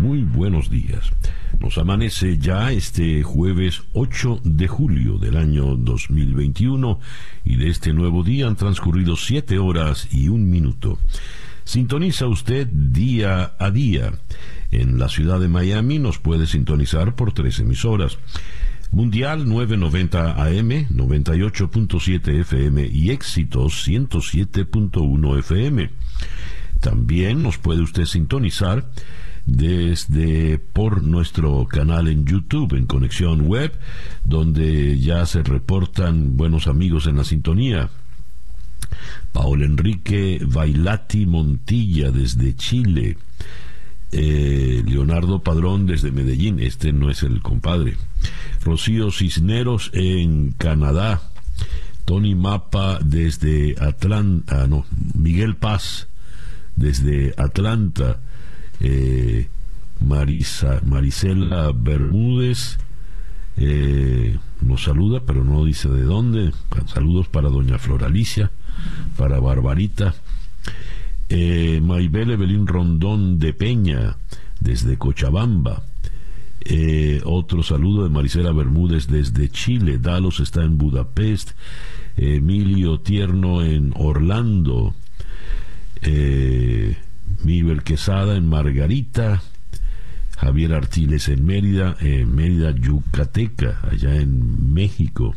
Muy buenos días. Nos amanece ya este jueves 8 de julio del año 2021 y de este nuevo día han transcurrido 7 horas y un minuto. Sintoniza usted día a día. En la ciudad de Miami nos puede sintonizar por tres emisoras. Mundial 990 AM, 98.7 FM y Éxitos 107.1 FM. También nos puede usted sintonizar desde por nuestro canal en YouTube en Conexión Web, donde ya se reportan buenos amigos en la sintonía. Paul Enrique Bailati Montilla desde Chile. Eh, Leonardo Padrón desde Medellín, este no es el compadre. Rocío Cisneros en Canadá. Tony Mapa desde Atlanta, ah, no, Miguel Paz desde Atlanta. Eh, Marisa, Marisela Bermúdez eh, nos saluda, pero no dice de dónde. Saludos para doña Floralicia, para Barbarita. Eh, Maybel Evelyn Rondón de Peña, desde Cochabamba. Eh, otro saludo de Marisela Bermúdez desde Chile. Dalos está en Budapest. Emilio Tierno en Orlando. Mibel Quesada en Margarita, Javier Artiles en Mérida, en Mérida, Yucateca, allá en México.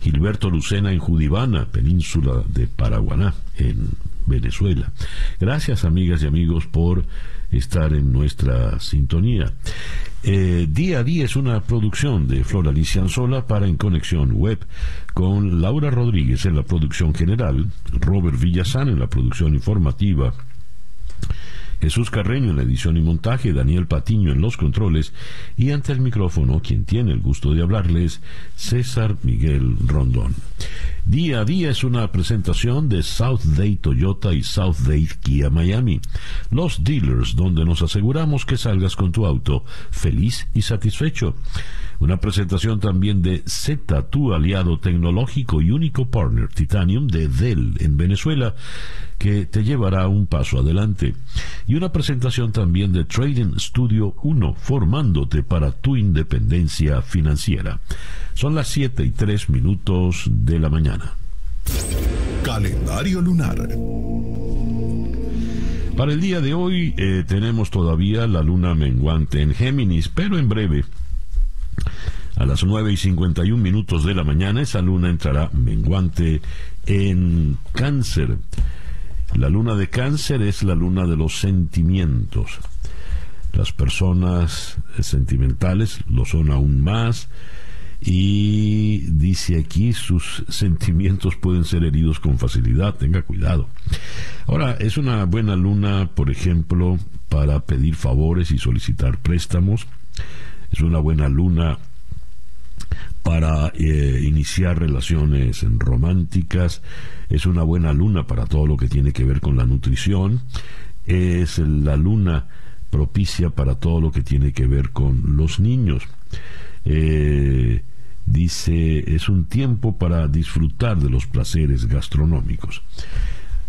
Gilberto Lucena en Judibana, península de Paraguaná, en Venezuela. Gracias amigas y amigos por estar en nuestra sintonía. Eh, día a día es una producción de Flor Alicia Anzola para En Conexión Web, con Laura Rodríguez en la producción general, Robert Villazán en la producción informativa, Jesús Carreño en la edición y montaje, Daniel Patiño en los controles y ante el micrófono, quien tiene el gusto de hablarles, César Miguel Rondón. Día a día es una presentación de South Day Toyota y South Day Kia Miami, los dealers donde nos aseguramos que salgas con tu auto feliz y satisfecho. Una presentación también de Z, tu aliado tecnológico y único partner Titanium de Dell en Venezuela, que te llevará un paso adelante. Y una presentación también de Trading Studio 1, formándote para tu independencia financiera. Son las 7 y 3 minutos de la mañana. Calendario lunar. Para el día de hoy eh, tenemos todavía la luna menguante en Géminis, pero en breve a las 9 y 51 minutos de la mañana, esa luna entrará menguante en cáncer. La luna de cáncer es la luna de los sentimientos. Las personas sentimentales lo son aún más y dice aquí sus sentimientos pueden ser heridos con facilidad, tenga cuidado. Ahora, es una buena luna, por ejemplo, para pedir favores y solicitar préstamos. Es una buena luna para eh, iniciar relaciones románticas, es una buena luna para todo lo que tiene que ver con la nutrición, es la luna propicia para todo lo que tiene que ver con los niños. Eh, dice, es un tiempo para disfrutar de los placeres gastronómicos.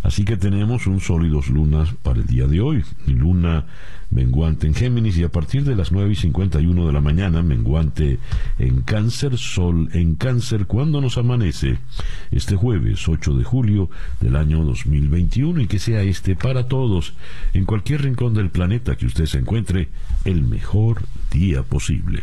Así que tenemos un sólidos lunas para el día de hoy. Luna menguante en Géminis y a partir de las 9 y 51 de la mañana, menguante en Cáncer, Sol en Cáncer, cuando nos amanece este jueves 8 de julio del año 2021 y que sea este para todos, en cualquier rincón del planeta que usted se encuentre, el mejor día posible.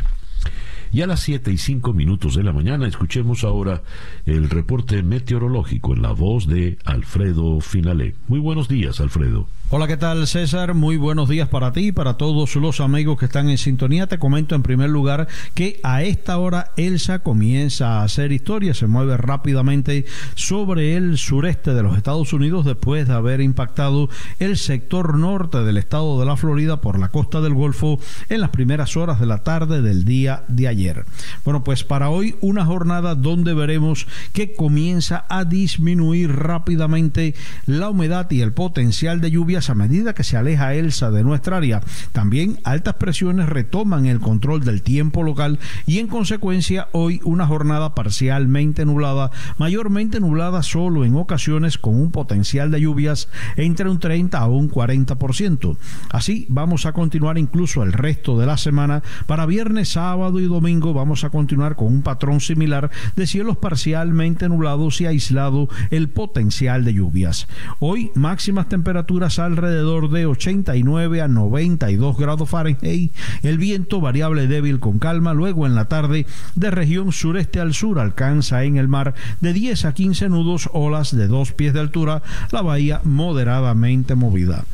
Y a las 7 y 5 minutos de la mañana escuchemos ahora el reporte meteorológico en la voz de Alfredo Finalé. Muy buenos días, Alfredo. Hola, ¿qué tal César? Muy buenos días para ti y para todos los amigos que están en sintonía. Te comento en primer lugar que a esta hora Elsa comienza a hacer historia, se mueve rápidamente sobre el sureste de los Estados Unidos después de haber impactado el sector norte del estado de la Florida por la costa del Golfo en las primeras horas de la tarde del día de ayer. Bueno, pues para hoy una jornada donde veremos que comienza a disminuir rápidamente la humedad y el potencial de lluvias a medida que se aleja Elsa de nuestra área. También altas presiones retoman el control del tiempo local y en consecuencia hoy una jornada parcialmente nublada, mayormente nublada solo en ocasiones con un potencial de lluvias entre un 30 a un 40%. Así vamos a continuar incluso el resto de la semana. Para viernes, sábado y domingo vamos a continuar con un patrón similar de cielos parcialmente nublados y aislado el potencial de lluvias. Hoy máximas temperaturas al alrededor de 89 a 92 grados Fahrenheit. El viento variable débil con calma. Luego en la tarde de región sureste al sur alcanza en el mar de 10 a 15 nudos, olas de dos pies de altura, la bahía moderadamente movida.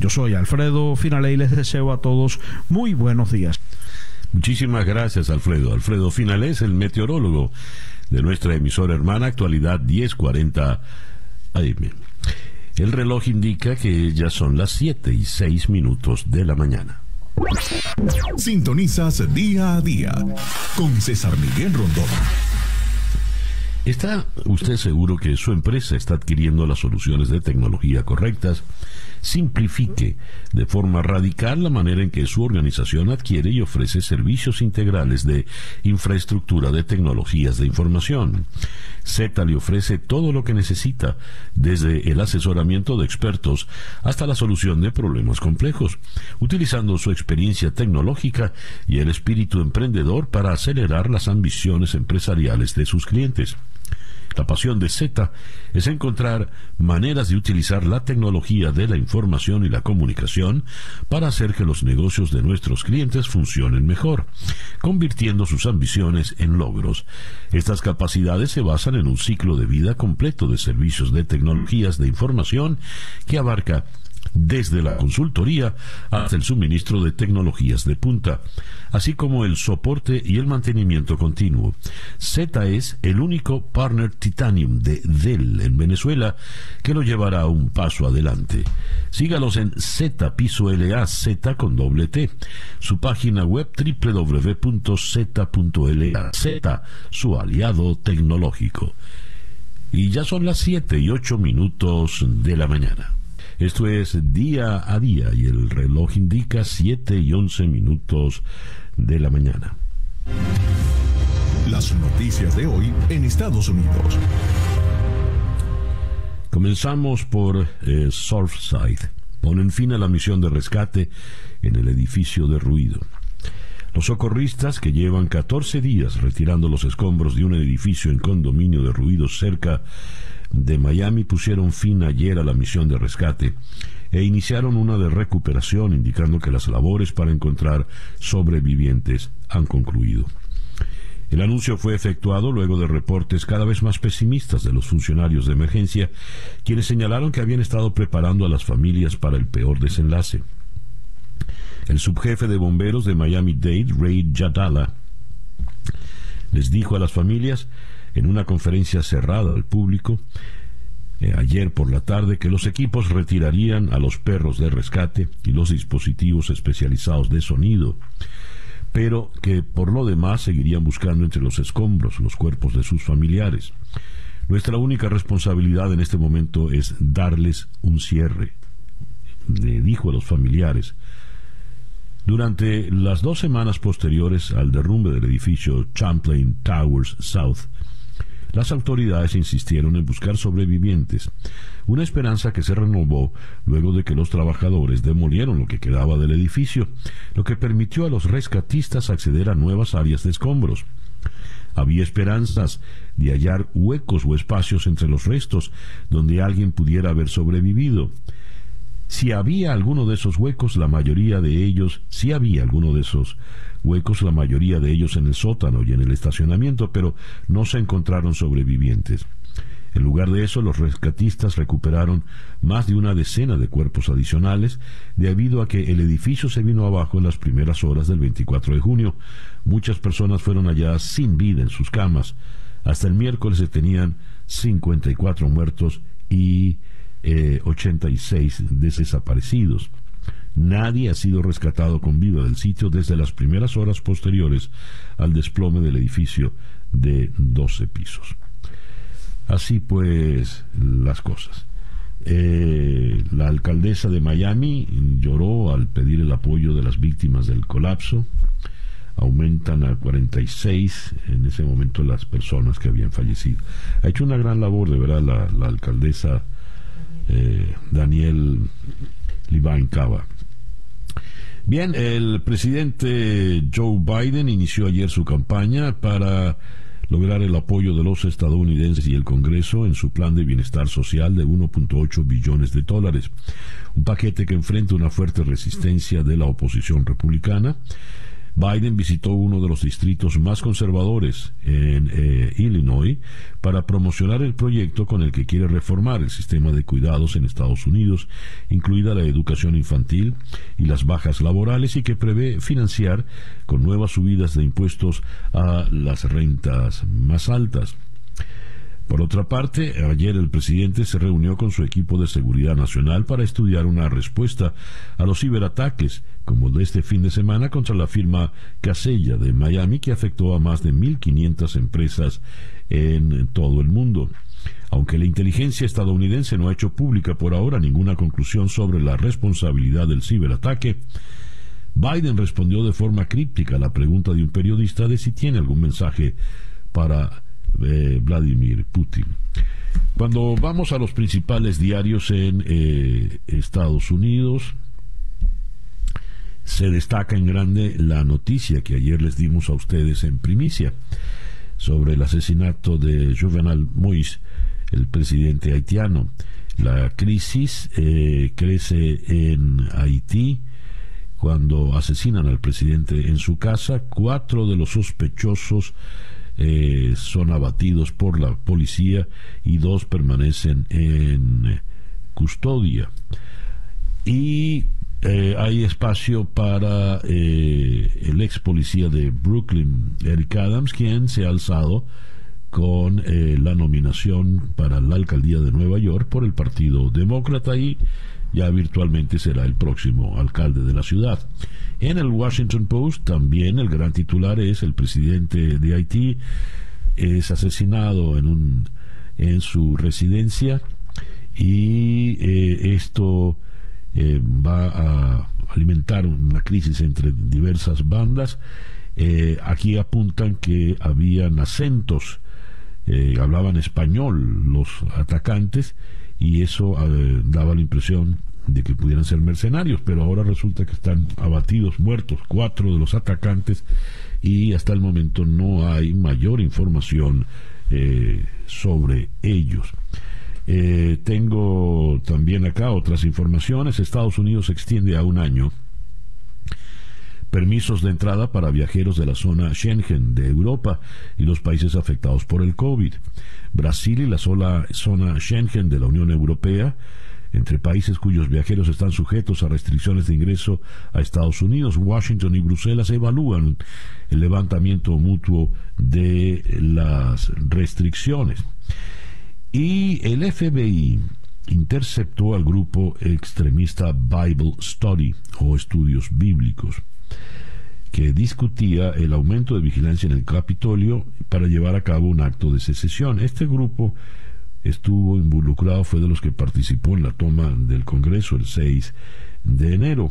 Yo soy Alfredo Finale y les deseo a todos muy buenos días. Muchísimas gracias, Alfredo. Alfredo Finale es el meteorólogo de nuestra emisora hermana Actualidad 1040 AM. El reloj indica que ya son las 7 y 6 minutos de la mañana. Sintonizas día a día con César Miguel Rondón. ¿Está usted seguro que su empresa está adquiriendo las soluciones de tecnología correctas? Simplifique de forma radical la manera en que su organización adquiere y ofrece servicios integrales de infraestructura de tecnologías de información. Z le ofrece todo lo que necesita, desde el asesoramiento de expertos hasta la solución de problemas complejos, utilizando su experiencia tecnológica y el espíritu emprendedor para acelerar las ambiciones empresariales de sus clientes. La pasión de Z es encontrar maneras de utilizar la tecnología de la información y la comunicación para hacer que los negocios de nuestros clientes funcionen mejor, convirtiendo sus ambiciones en logros. Estas capacidades se basan en un ciclo de vida completo de servicios de tecnologías de información que abarca desde la consultoría hasta el suministro de tecnologías de punta, así como el soporte y el mantenimiento continuo. Z es el único partner Titanium de Dell en Venezuela que lo llevará un paso adelante. Sígalos en Z Piso LA Z con doble T. Su página web www.z.la Z, su aliado tecnológico. Y ya son las 7 y 8 minutos de la mañana. Esto es día a día y el reloj indica 7 y 11 minutos de la mañana. Las noticias de hoy en Estados Unidos. Comenzamos por eh, Surfside. Ponen fin a la misión de rescate en el edificio derruido. Los socorristas, que llevan 14 días retirando los escombros de un edificio en condominio derruido cerca de Miami pusieron fin ayer a la misión de rescate e iniciaron una de recuperación indicando que las labores para encontrar sobrevivientes han concluido. El anuncio fue efectuado luego de reportes cada vez más pesimistas de los funcionarios de emergencia, quienes señalaron que habían estado preparando a las familias para el peor desenlace. El subjefe de bomberos de Miami-Dade, Ray Jadala, les dijo a las familias en una conferencia cerrada al público ayer por la tarde que los equipos retirarían a los perros de rescate y los dispositivos especializados de sonido, pero que por lo demás seguirían buscando entre los escombros los cuerpos de sus familiares. Nuestra única responsabilidad en este momento es darles un cierre, le dijo a los familiares. Durante las dos semanas posteriores al derrumbe del edificio Champlain Towers South, las autoridades insistieron en buscar sobrevivientes, una esperanza que se renovó luego de que los trabajadores demolieron lo que quedaba del edificio, lo que permitió a los rescatistas acceder a nuevas áreas de escombros. Había esperanzas de hallar huecos o espacios entre los restos donde alguien pudiera haber sobrevivido. Si había alguno de esos huecos, la mayoría de ellos, si había alguno de esos huecos, la mayoría de ellos en el sótano y en el estacionamiento, pero no se encontraron sobrevivientes. En lugar de eso, los rescatistas recuperaron más de una decena de cuerpos adicionales debido a que el edificio se vino abajo en las primeras horas del 24 de junio. Muchas personas fueron halladas sin vida en sus camas. Hasta el miércoles se tenían 54 muertos y 86 eh, desaparecidos. Nadie ha sido rescatado con vida del sitio desde las primeras horas posteriores al desplome del edificio de 12 pisos. Así pues las cosas. Eh, la alcaldesa de Miami lloró al pedir el apoyo de las víctimas del colapso. Aumentan a 46 en ese momento las personas que habían fallecido. Ha hecho una gran labor, de verdad, la, alcaldesa eh, Daniel Levine Cava. Bien, el presidente Joe Biden inició ayer su campaña para lograr el apoyo de los estadounidenses y el Congreso en su plan de bienestar social de 1.8 billones de dólares, un paquete que enfrenta una fuerte resistencia de la oposición republicana Biden visitó uno de los distritos más conservadores en eh, Illinois para promocionar el proyecto con el que quiere reformar el sistema de cuidados en Estados Unidos, incluida la educación infantil y las bajas laborales, y que prevé financiar con nuevas subidas de impuestos a las rentas más altas. Por otra parte, ayer el presidente se reunió con su equipo de seguridad nacional para estudiar una respuesta a los ciberataques, como de este fin de semana contra la firma Casella de Miami, que afectó a más de 1.500 empresas en todo el mundo. Aunque la inteligencia estadounidense no ha hecho pública por ahora ninguna conclusión sobre la responsabilidad del ciberataque, Biden respondió de forma críptica a la pregunta de un periodista de si tiene algún mensaje para eh, Vladimir Putin. Cuando vamos a los principales diarios en eh, Estados Unidos, se destaca en grande la noticia que ayer les dimos a ustedes en primicia sobre el asesinato de Juvenal Moïse, el presidente haitiano. La crisis eh, crece en Haití cuando asesinan al presidente en su casa. Cuatro de los sospechosos eh, son abatidos por la policía y dos permanecen en custodia. Y eh, hay espacio para eh, el ex policía de Brooklyn, Eric Adams, quien se ha alzado con la nominación para la alcaldía de Nueva York por el Partido Demócrata y ya virtualmente será el próximo alcalde de la ciudad. En el Washington Post también el gran titular es el presidente de Haití es asesinado en un en su residencia y eh, esto eh, va a alimentar una crisis entre diversas bandas. Eh, aquí apuntan que habían acentos, hablaban español los atacantes y eso daba la impresión de que pudieran ser mercenarios, pero ahora resulta que están abatidos, muertos, cuatro de los atacantes y hasta el momento no hay mayor información eh, sobre ellos. Eh, tengo también acá otras informaciones. Estados Unidos extiende a un año permisos de entrada para viajeros de la zona Schengen de Europa y los países afectados por el COVID. Brasil y la sola zona Schengen de la Unión Europea entre países cuyos viajeros están sujetos a restricciones de ingreso a Estados Unidos. Washington y Bruselas evalúan el levantamiento mutuo de las restricciones. Y el FBI interceptó al grupo extremista Bible Study o Estudios Bíblicos que discutía el aumento de vigilancia en el Capitolio para llevar a cabo un acto de secesión. Este grupo estuvo involucrado, fue de los que participó en la toma del Congreso el 6 de enero.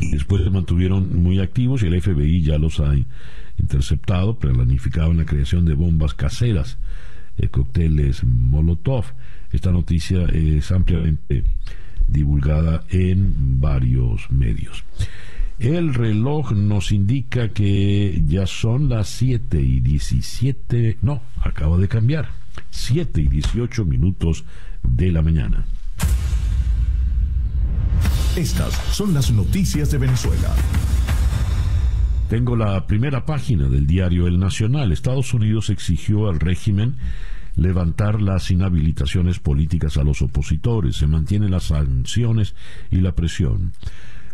Y después se mantuvieron muy activos y el FBI ya los ha interceptado, planificaban la creación de bombas caseras, de cócteles Molotov. Esta noticia es ampliamente divulgada en varios medios. El reloj nos indica que ya son las 7 y 17, no, acaba de cambiar 7 y 18 minutos de la mañana. Estas son las noticias de Venezuela. Tengo la primera página del diario El Nacional. Estados Unidos exigió al régimen levantar las inhabilitaciones políticas a los opositores, se mantienen las sanciones y la presión.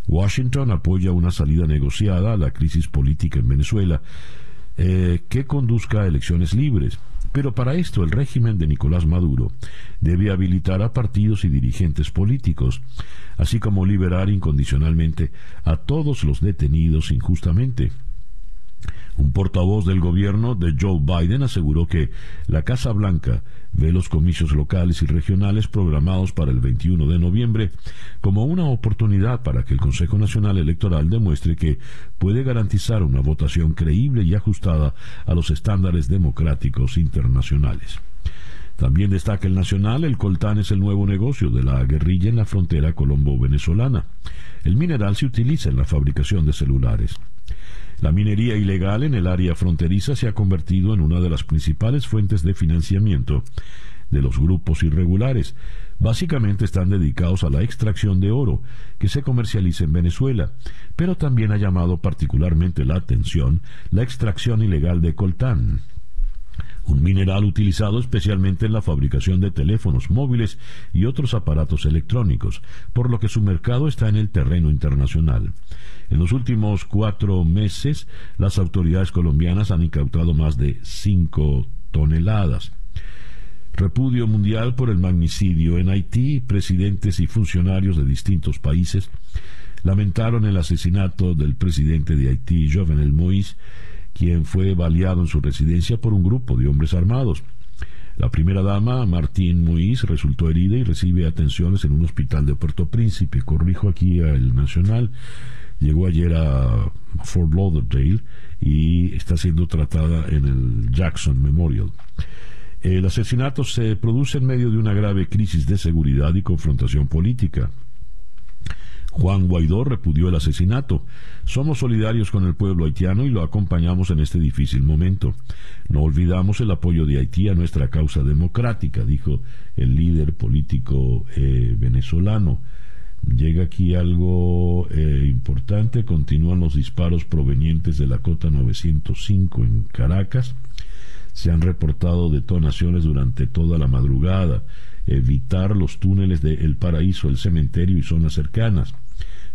Washington apoya una salida negociada a la crisis política en Venezuela eh, que conduzca a elecciones libres. Pero para esto el régimen de Nicolás Maduro debe habilitar a partidos y dirigentes políticos, así como liberar incondicionalmente a todos los detenidos injustamente. Un portavoz del gobierno de Joe Biden aseguró que la Casa Blanca ve los comicios locales y regionales programados para el 21 de noviembre como una oportunidad para que el Consejo Nacional Electoral demuestre que puede garantizar una votación creíble y ajustada a los estándares democráticos internacionales. También destaca el Nacional, el coltán es el nuevo negocio de la guerrilla en la frontera colombo-venezolana. El mineral se utiliza en la fabricación de celulares. La minería ilegal en el área fronteriza se ha convertido en una de las principales fuentes de financiamiento de los grupos irregulares. Básicamente están dedicados a la extracción de oro que se comercializa en Venezuela, pero también ha llamado particularmente la atención la extracción ilegal de coltán un mineral utilizado especialmente en la fabricación de teléfonos móviles y otros aparatos electrónicos, por lo que su mercado está en el terreno internacional. En los últimos cuatro meses, las autoridades colombianas han incautado más de cinco toneladas. Repudio mundial por el magnicidio en Haití, presidentes y funcionarios de distintos países lamentaron el asesinato del presidente de Haití, Jovenel Moïse, quien fue baleado en su residencia por un grupo de hombres armados. La primera dama, Martín Moïse, resultó herida y recibe atenciones en un hospital de Puerto Príncipe. Corrijo aquí al Nacional. Llegó ayer a Fort Lauderdale y está siendo tratada en el Jackson Memorial. El asesinato se produce en medio de una grave crisis de seguridad y confrontación política. Juan Guaidó repudió el asesinato. Somos solidarios con el pueblo haitiano y lo acompañamos en este difícil momento. No olvidamos el apoyo de Haití a nuestra causa democrática, dijo el líder político eh, venezolano. Llega aquí algo eh, importante. Continúan los disparos provenientes de la cota 905 en Caracas. Se han reportado detonaciones durante toda la madrugada evitar los túneles de El Paraíso, el cementerio y zonas cercanas.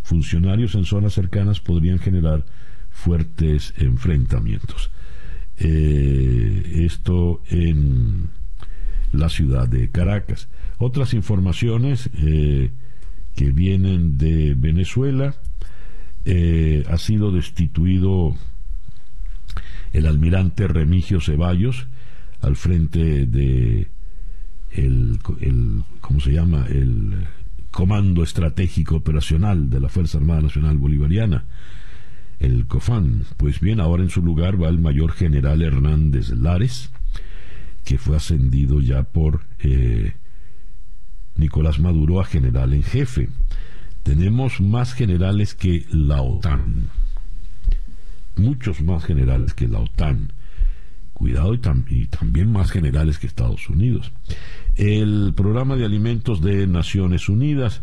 Funcionarios en zonas cercanas podrían generar fuertes enfrentamientos. Eh, esto en la ciudad de Caracas. Otras informaciones eh, que vienen de Venezuela. Eh, ha sido destituido el almirante Remigio Ceballos al frente de el, el ¿cómo se llama? El Comando Estratégico Operacional de la Fuerza Armada Nacional Bolivariana, el COFAN. Pues bien, ahora en su lugar va el mayor general Hernández Lares, que fue ascendido ya por eh, Nicolás Maduro a general en jefe. Tenemos más generales que la OTAN, muchos más generales que la OTAN cuidado y, también más generales que Estados Unidos. El programa de alimentos de Naciones Unidas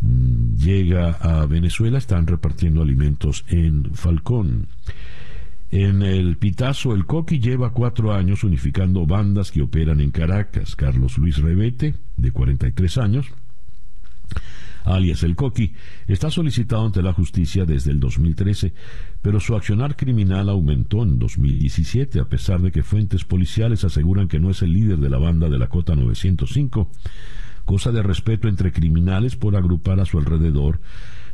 mm, llega a Venezuela, están repartiendo alimentos en Falcón. En el Pitazo, el Coqui lleva cuatro años unificando bandas que operan en Caracas. Carlos Luis Rebete, de 43 años, alias el Coqui, está solicitado ante la justicia desde el 2013, pero su accionar criminal aumentó en 2017, a pesar de que fuentes policiales aseguran que no es el líder de la banda de la Cota 905, cosa de respeto entre criminales por agrupar a su alrededor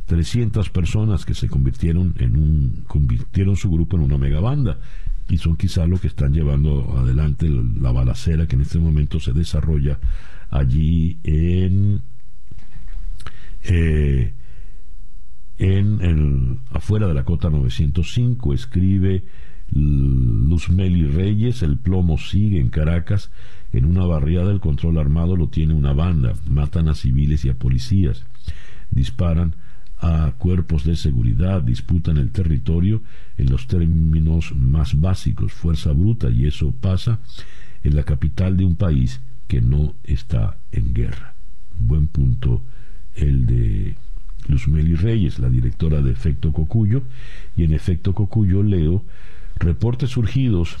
300 personas que se convirtieron en un convirtieron su grupo en una megabanda y son quizá lo que están llevando adelante la balacera que en este momento se desarrolla allí en eh, en el, afuera de la cota 905 escribe Luzmeli Reyes, el plomo sigue en Caracas, en una barriada del control armado lo tiene una banda, matan a civiles y a policías, disparan a cuerpos de seguridad, disputan el territorio en los términos más básicos, fuerza bruta, y eso pasa en la capital de un país que no está en guerra. Buen punto el de Luzmeli Reyes, la directora de Efecto Cocuyo, y en Efecto Cocuyo leo reportes surgidos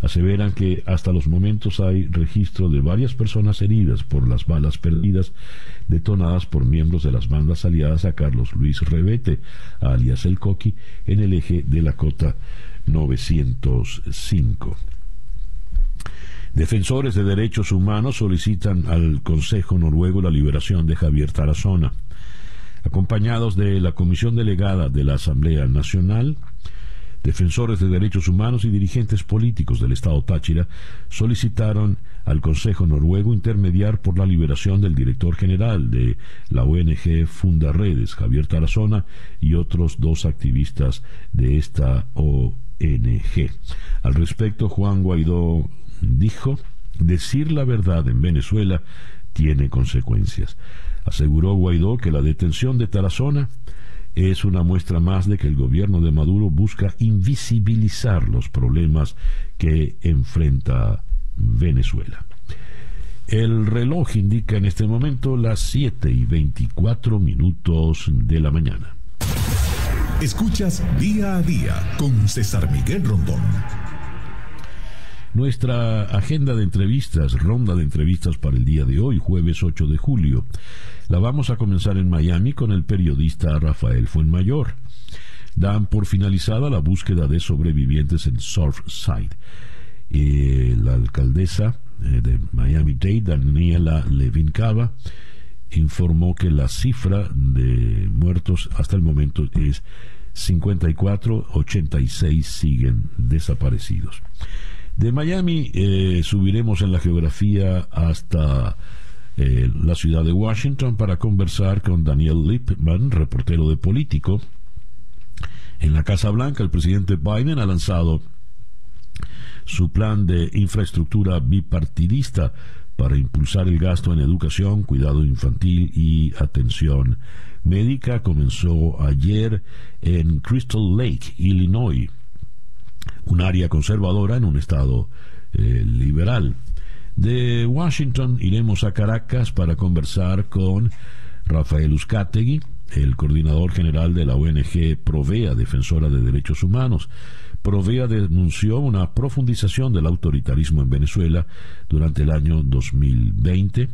aseveran que hasta los momentos hay registro de varias personas heridas por las balas perdidas detonadas por miembros de las bandas aliadas a Carlos Luis Rebete, alias El Coqui, en el eje de la cota 905. Defensores de derechos humanos solicitan al Consejo Noruego la liberación de Javier Tarazona. Acompañados de la Comisión Delegada de la Asamblea Nacional, defensores de derechos humanos y dirigentes políticos del Estado Táchira solicitaron al Consejo Noruego intermediar por la liberación del director general de la ONG Funda Redes, Javier Tarazona, y otros dos activistas de esta ONG. Al respecto, Juan Guaidó dijo, decir la verdad en Venezuela tiene consecuencias. Aseguró Guaidó que la detención de Tarazona es una muestra más de que el gobierno de Maduro busca invisibilizar los problemas que enfrenta Venezuela. El reloj indica en este momento las 7 y 24 minutos de la mañana. Escuchas día a día con César Miguel Rondón. Nuestra agenda de entrevistas, ronda de entrevistas para el día de hoy, jueves 8 de julio. La vamos a comenzar en Miami con el periodista Rafael Fuenmayor. Dan por finalizada la búsqueda de sobrevivientes en Surfside. Eh, la alcaldesa eh, de Miami-Dade, Daniela Levin Cava, informó que la cifra de muertos hasta el momento es 54, 86 siguen desaparecidos. De Miami eh, subiremos en la geografía hasta eh, la ciudad de Washington para conversar con Daniel Lipman, reportero de Político. En la Casa Blanca, el presidente Biden ha lanzado su plan de infraestructura bipartidista para impulsar el gasto en educación, cuidado infantil y atención médica. Comenzó ayer en Crystal Lake, Illinois, un área conservadora en un estado eh, liberal. De Washington iremos a Caracas para conversar con Rafael Uzcategui, el coordinador general de la ONG Provea, defensora de derechos humanos. Provea denunció una profundización del autoritarismo en Venezuela durante el año 2020.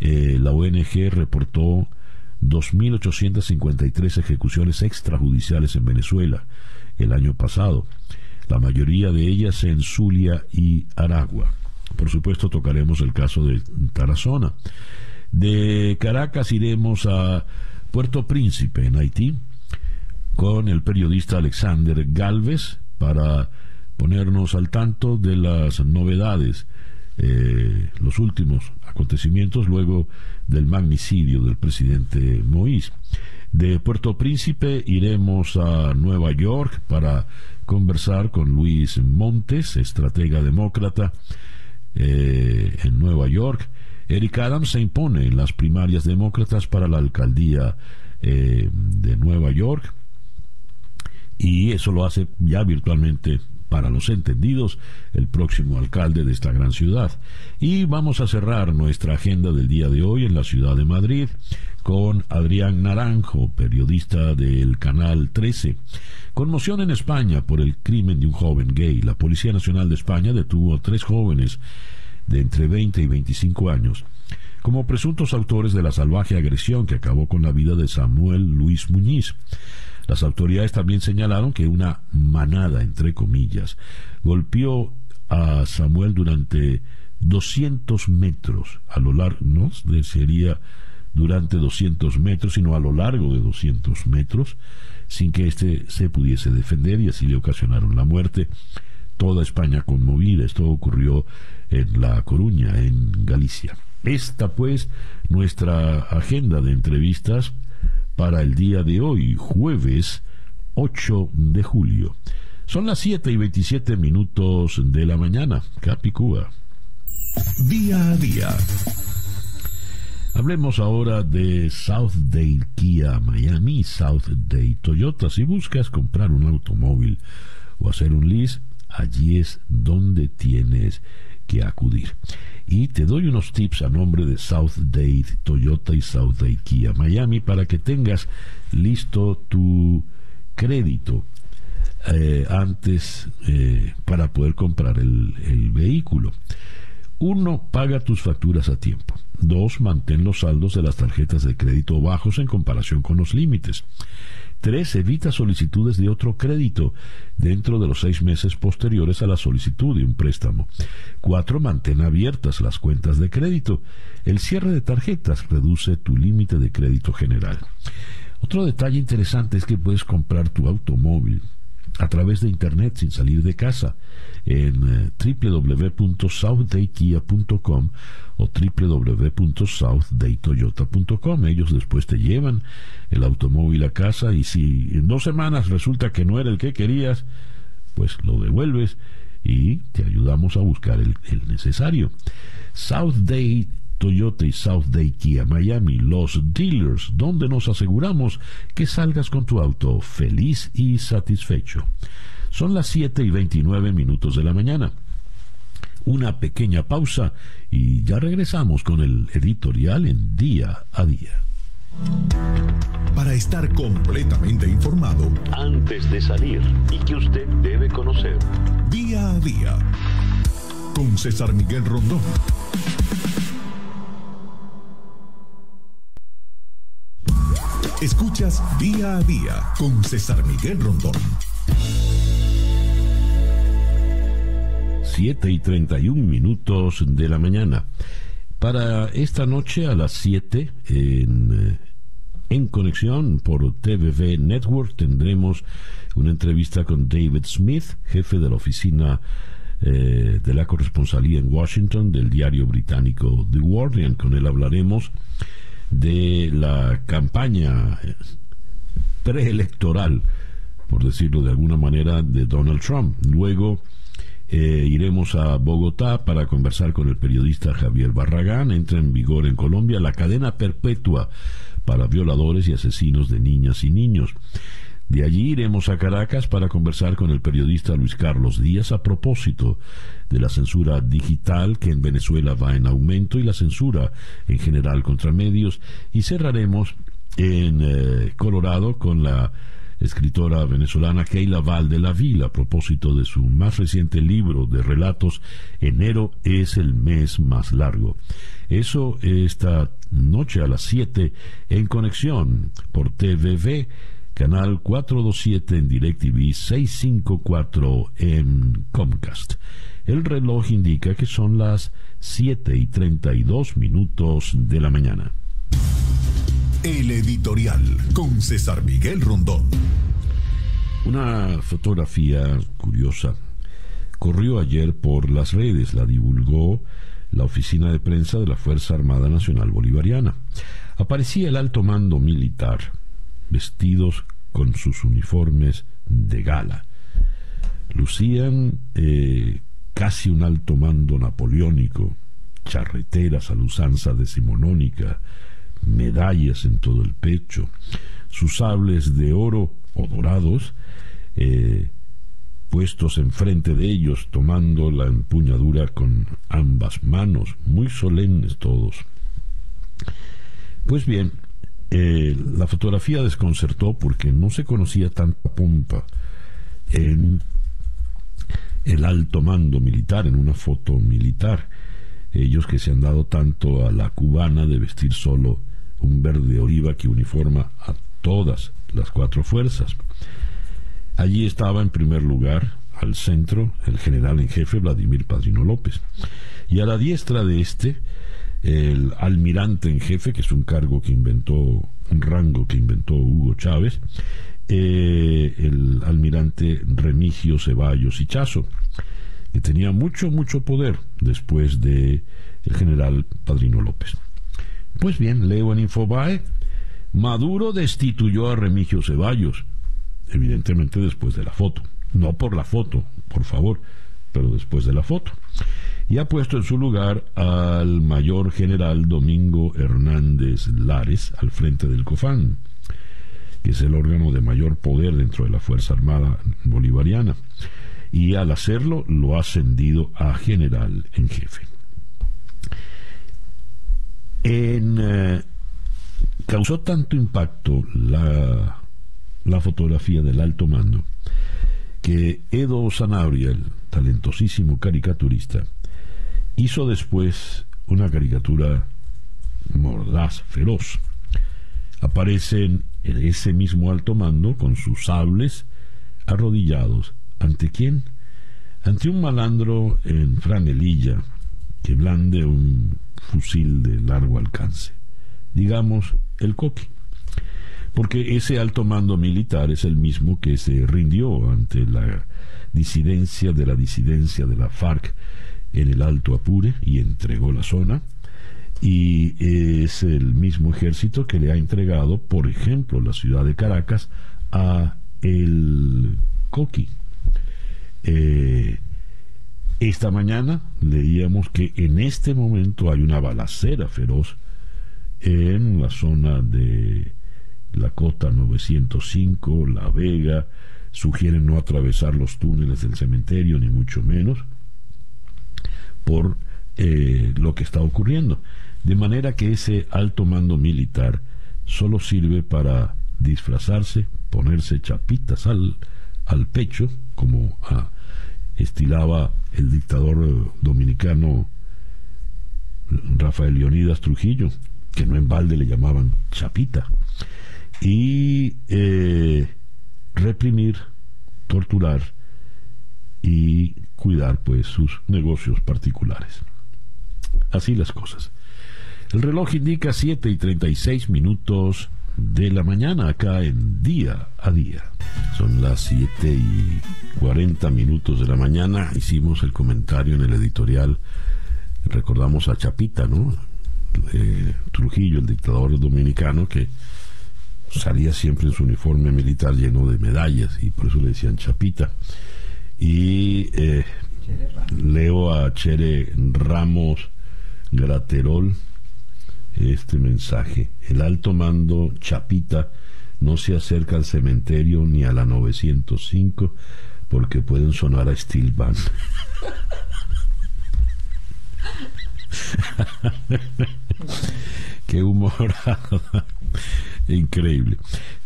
Eh, la ONG reportó 2.853 ejecuciones extrajudiciales en Venezuela el año pasado, la mayoría de ellas en Zulia y Aragua. Por supuesto, tocaremos el caso de Tarazona. De Caracas iremos a Puerto Príncipe, en Haití, con el periodista Alexander Galvez para ponernos al tanto de las novedades, eh, los últimos acontecimientos luego del magnicidio del presidente Moïse. De Puerto Príncipe iremos a Nueva York para conversar con Luis Montes, estratega demócrata, eh, en Nueva York, Eric Adams se impone en las primarias demócratas para la alcaldía eh, de Nueva York. Y eso lo hace ya virtualmente para los entendidos el próximo alcalde de esta gran ciudad. Y vamos a cerrar nuestra agenda del día de hoy en la ciudad de Madrid con Adrián Naranjo, periodista del Canal 13. Conmoción en España por el crimen de un joven gay. La Policía Nacional de España detuvo a tres jóvenes de entre 20 y 25 años como presuntos autores de la salvaje agresión que acabó con la vida de Samuel Luis Muñiz. Las autoridades también señalaron que una manada, entre comillas, golpeó a Samuel durante 200 metros a lo largo, no sería durante 200 metros, sino a lo largo de 200 metros, sin que éste se pudiese defender y así le ocasionaron la muerte. Toda España conmovida. Esto ocurrió en La Coruña, en Galicia. Esta pues nuestra agenda de entrevistas para el día de hoy, jueves 8 de julio. Son las 7 y 27 minutos de la mañana, Capicúa. Día a día. Hablemos ahora de South Day Kia Miami, South Day Toyota. Si buscas comprar un automóvil o hacer un lease, allí es donde tienes que acudir. Y te doy unos tips a nombre de South Day Toyota y South Day Kia Miami para que tengas listo tu crédito. eh, antes eh, para poder comprar el vehículo. Uno, paga tus facturas a tiempo. Dos, mantén los saldos de las tarjetas de crédito bajos en comparación con los límites. Tres, evita solicitudes de otro crédito dentro de los seis meses posteriores a la solicitud de un préstamo. Cuatro, mantén abiertas las cuentas de crédito. El cierre de tarjetas reduce tu límite de crédito general. Otro detalle interesante es que puedes comprar tu automóvil a través de internet sin salir de casa en eh, www.southdaykia.com o www.southdaytoyota.com. Ellos después te llevan el automóvil a casa y si en dos semanas resulta que no era el que querías, pues lo devuelves y te ayudamos a buscar el, el necesario. South Day Toyota y South Day Kia Miami, los dealers, donde nos aseguramos que salgas con tu auto feliz y satisfecho. Son las 7 y 29 minutos de la mañana. Una pequeña pausa y ya regresamos con el editorial en día a día. Para estar completamente informado, antes de salir y que usted debe conocer. Día a día. Con César Miguel Rondón. Escuchas día a día con César Miguel Rondón. 7 y 31 minutos de la mañana. Para esta noche a las 7 en, eh, en conexión por TVV Network tendremos una entrevista con David Smith, jefe de la oficina eh, de la corresponsalía en Washington del diario británico The Guardian. Con él hablaremos de la campaña preelectoral, por decirlo de alguna manera, de Donald Trump. Luego eh, iremos a Bogotá para conversar con el periodista Javier Barragán. Entra en vigor en Colombia la cadena perpetua para violadores y asesinos de niñas y niños. De allí iremos a Caracas para conversar con el periodista Luis Carlos Díaz a propósito de la censura digital que en Venezuela va en aumento y la censura en general contra medios. Y cerraremos en eh, Colorado con la escritora venezolana Keila Val de la Vila a propósito de su más reciente libro de relatos Enero es el mes más largo. Eso esta noche a las 7 en conexión por TVV canal 427 en DirecTV 654 en Comcast. El reloj indica que son las 7 y 32 minutos de la mañana. El editorial con César Miguel Rondón. Una fotografía curiosa corrió ayer por las redes, la divulgó la oficina de prensa de la Fuerza Armada Nacional Bolivariana. Aparecía el alto mando militar vestidos con sus uniformes de gala. Lucían eh, casi un alto mando napoleónico, charreteras a la usanza decimonónica, medallas en todo el pecho, sus sables de oro o dorados eh, puestos enfrente de ellos, tomando la empuñadura con ambas manos, muy solemnes todos. Pues bien, eh, la fotografía desconcertó porque no se conocía tanta pompa en el alto mando militar, en una foto militar. Ellos que se han dado tanto a la cubana de vestir solo un verde oliva que uniforma a todas las cuatro fuerzas. Allí estaba en primer lugar, al centro, el general en jefe Vladimir Padrino López. Y a la diestra de este, el almirante en jefe, que es un cargo que inventó, un rango que inventó Hugo Chávez, eh, el almirante Remigio Ceballos y que tenía mucho, mucho poder después de el general Padrino López. Pues bien, leo en Infobae, Maduro destituyó a Remigio Ceballos, evidentemente después de la foto, no por la foto, por favor, pero después de la foto y ha puesto en su lugar al mayor general Domingo Hernández Lares al frente del COFAN, que es el órgano de mayor poder dentro de la Fuerza Armada Bolivariana, y al hacerlo lo ha ascendido a general en jefe. Eh, causó tanto impacto la, la fotografía del alto mando que Edo Sanabria, el talentosísimo caricaturista, hizo después una caricatura mordaz, feroz. Aparecen en ese mismo alto mando con sus sables arrodillados. ¿Ante quién? Ante un malandro en franelilla que blande un fusil de largo alcance. Digamos, el coqui. Porque ese alto mando militar es el mismo que se rindió ante la disidencia de la disidencia de la FARC en el Alto Apure y entregó la zona. Y es el mismo ejército que le ha entregado, por ejemplo, la ciudad de Caracas a el Coqui. Eh, esta mañana leíamos que en este momento hay una balacera feroz en la zona de la cota 905, La Vega, sugieren no atravesar los túneles del cementerio, ni mucho menos, por eh, lo que está ocurriendo. De manera que ese alto mando militar solo sirve para disfrazarse, ponerse chapitas al, al pecho, como estilaba el dictador dominicano Rafael Leonidas Trujillo, que no en balde le llamaban chapita, y eh, reprimir, torturar y cuidar pues sus negocios particulares. Así las cosas. El reloj indica 7 y 36 minutos de la mañana acá en día a día. Son las 7 y 40 minutos de la mañana. Hicimos el comentario en el editorial. Recordamos a Chapita, ¿no? Eh, Trujillo, el dictador dominicano, que salía siempre en su uniforme militar lleno de medallas y por eso le decían Chapita. Y eh, leo a Chere Ramos Graterol este mensaje. El alto mando Chapita no se acerca al cementerio ni a la 905 porque pueden sonar a Steel Band. Qué humorado. Increíble.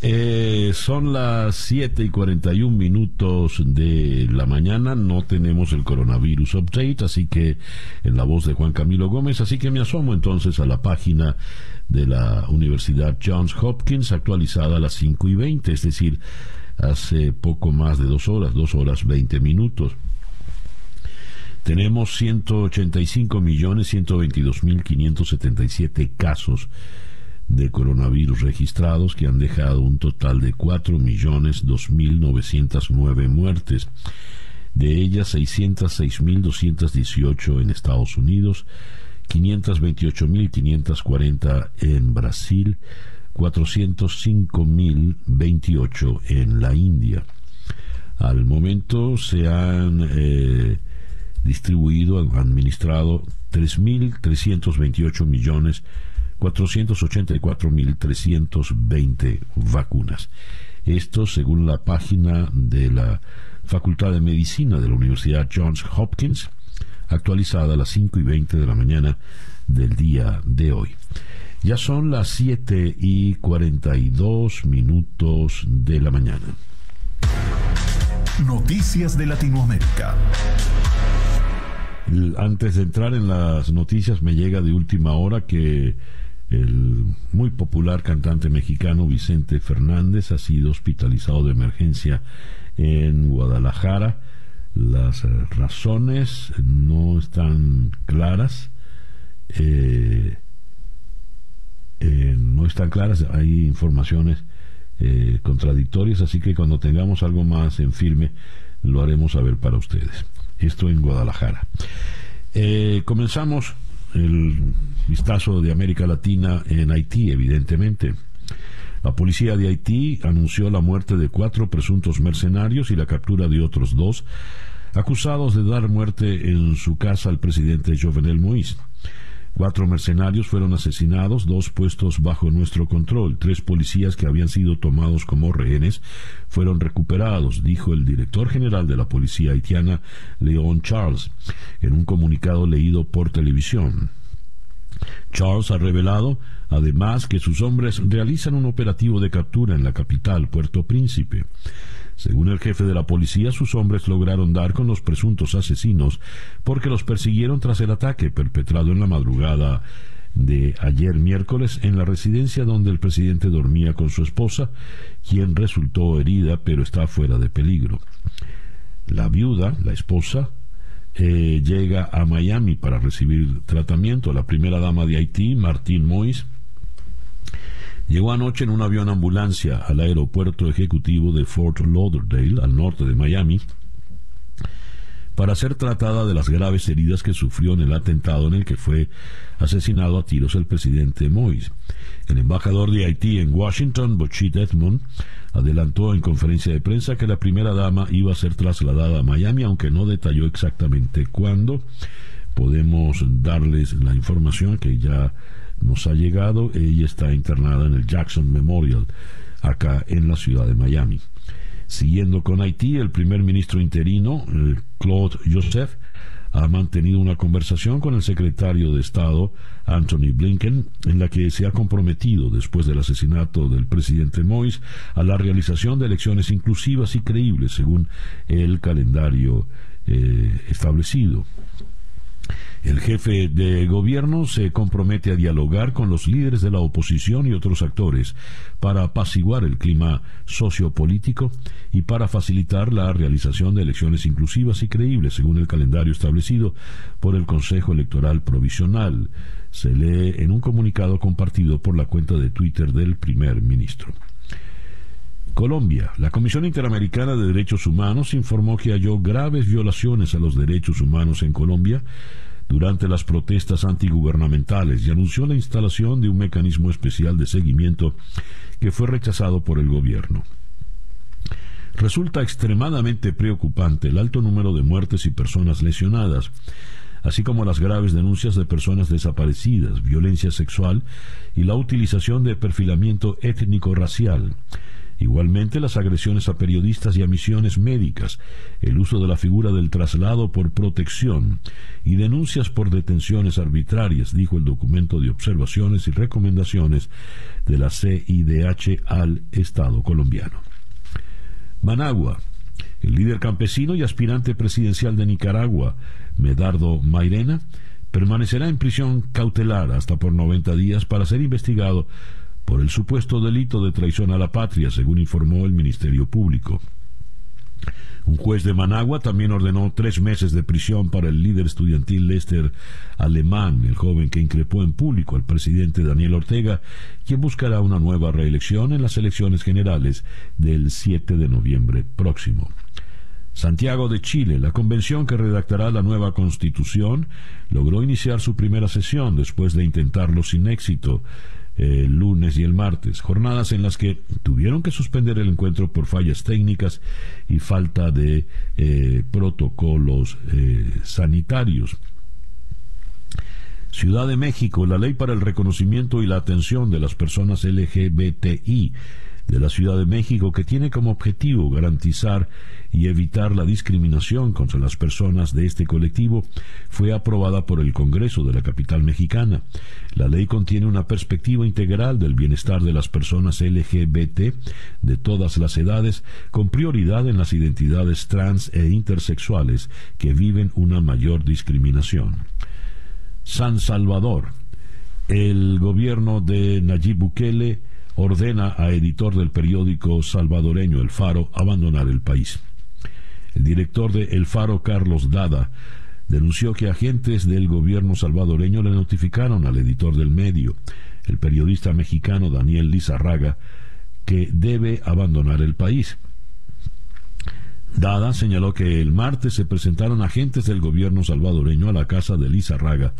Eh, son las 7 y 41 minutos de la mañana. No tenemos el coronavirus update, así que en la voz de Juan Camilo Gómez. Así que me asomo entonces a la página de la Universidad Johns Hopkins, actualizada a las 5 y 20, es decir, hace poco más de dos horas, dos horas 20 minutos. Tenemos 185 millones 122 mil 577 casos de coronavirus registrados que han dejado un total de 4.2.909 muertes, de ellas 606.218 en Estados Unidos, 528.540 en Brasil, 405.028 en la India. Al momento se han eh, distribuido, administrado 3.328 millones 484.320 vacunas. Esto según la página de la Facultad de Medicina de la Universidad Johns Hopkins, actualizada a las 5 y 20 de la mañana del día de hoy. Ya son las 7 y 42 minutos de la mañana. Noticias de Latinoamérica. Antes de entrar en las noticias, me llega de última hora que el muy popular cantante mexicano Vicente Fernández ha sido hospitalizado de emergencia en Guadalajara. Las razones no están claras. Eh, eh, no están claras, hay informaciones eh, contradictorias, así que cuando tengamos algo más en firme lo haremos saber para ustedes. Esto en Guadalajara. comenzamos el vistazo de América Latina en Haití, evidentemente. La policía de Haití anunció la muerte de cuatro presuntos mercenarios y la captura de otros dos, acusados de dar muerte en su casa al presidente Jovenel Moïse. Cuatro mercenarios fueron asesinados, dos puestos bajo nuestro control. Tres policías que habían sido tomados como rehenes fueron recuperados, dijo el director general de la policía haitiana, Leon Charles, en un comunicado leído por televisión. Charles ha revelado, además, que sus hombres realizan un operativo de captura en la capital, Puerto Príncipe. Según el jefe de la policía, sus hombres lograron dar con los presuntos asesinos porque los persiguieron tras el ataque perpetrado en la madrugada de ayer miércoles en la residencia donde el presidente dormía con su esposa, quien resultó herida pero está fuera de peligro. La viuda, la esposa, eh, llega a Miami para recibir tratamiento. La primera dama de Haití, Martín Mois, llegó anoche en un avión ambulancia al aeropuerto ejecutivo de Fort Lauderdale, al norte de Miami, para ser tratada de las graves heridas que sufrió en el atentado en el que fue asesinado a tiros el presidente Moïse. El embajador de Haití en Washington, Bochit Edmond, adelantó en conferencia de prensa que la primera dama iba a ser trasladada a Miami, aunque no detalló exactamente cuándo. Podemos darles la información que ya nos ha llegado. Ella está internada en el Jackson Memorial, acá en la ciudad de Miami. Siguiendo con Haití, el primer ministro interino, Claude Joseph, ha mantenido una conversación con el secretario de Estado, Anthony Blinken, en la que se ha comprometido, después del asesinato del presidente Moïse, a la realización de elecciones inclusivas y creíbles según el calendario eh, establecido. El jefe de gobierno se compromete a dialogar con los líderes de la oposición y otros actores para apaciguar el clima sociopolítico y para facilitar la realización de elecciones inclusivas y creíbles según el calendario establecido por el Consejo Electoral Provisional. Se lee en un comunicado compartido por la cuenta de Twitter del primer ministro. Colombia. La Comisión Interamericana de Derechos Humanos informó que halló graves violaciones a los derechos humanos en Colombia durante las protestas antigubernamentales y anunció la instalación de un mecanismo especial de seguimiento que fue rechazado por el gobierno. Resulta extremadamente preocupante el alto número de muertes y personas lesionadas, así como las graves denuncias de personas desaparecidas, violencia sexual y la utilización de perfilamiento étnico-racial Igualmente las agresiones a periodistas y a misiones médicas, el uso de la figura del traslado por protección y denuncias por detenciones arbitrarias, dijo el documento de observaciones y recomendaciones de la CIDH al Estado colombiano. Managua. El líder campesino y aspirante presidencial de Nicaragua, Medardo Mairena, permanecerá en prisión cautelar hasta por 90 días para ser investigado por el supuesto delito de traición a la patria, según informó el Ministerio Público. Un juez de Managua también ordenó tres meses de prisión para el líder estudiantil Lester Alemán, el joven que increpó en público al presidente Daniel Ortega, quien buscará una nueva reelección en las elecciones generales del 7 de noviembre próximo. Santiago de Chile, la convención que redactará la nueva constitución, logró iniciar su primera sesión después de intentarlo sin éxito el lunes y el martes, jornadas en las que tuvieron que suspender el encuentro por fallas técnicas y falta de eh, protocolos eh, sanitarios. Ciudad de México, la ley para el reconocimiento y la atención de las personas LGBTI de la Ciudad de México que tiene como objetivo garantizar y evitar la discriminación contra las personas de este colectivo fue aprobada por el Congreso de la capital mexicana. La ley contiene una perspectiva integral del bienestar de las personas LGBT de todas las edades, con prioridad en las identidades trans e intersexuales que viven una mayor discriminación. San Salvador. El gobierno de Nayib Bukele ordena a editor del periódico salvadoreño El Faro abandonar el país. El director de El Faro, Carlos Dada, denunció que agentes del gobierno salvadoreño le notificaron al editor del medio, el periodista mexicano Daniel Lizarraga, que debe abandonar el país. Dada señaló que el martes se presentaron agentes del gobierno salvadoreño a la casa de Lizarraga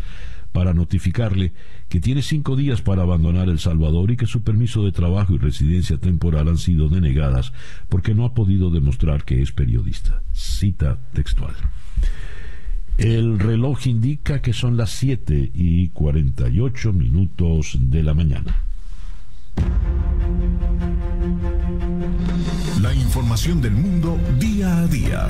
para notificarle que tiene cinco días para abandonar El Salvador y que su permiso de trabajo y residencia temporal han sido denegadas porque no ha podido demostrar que es periodista. Cita textual. El reloj indica que son las 7 y 48 minutos de la mañana. La información del mundo día a día.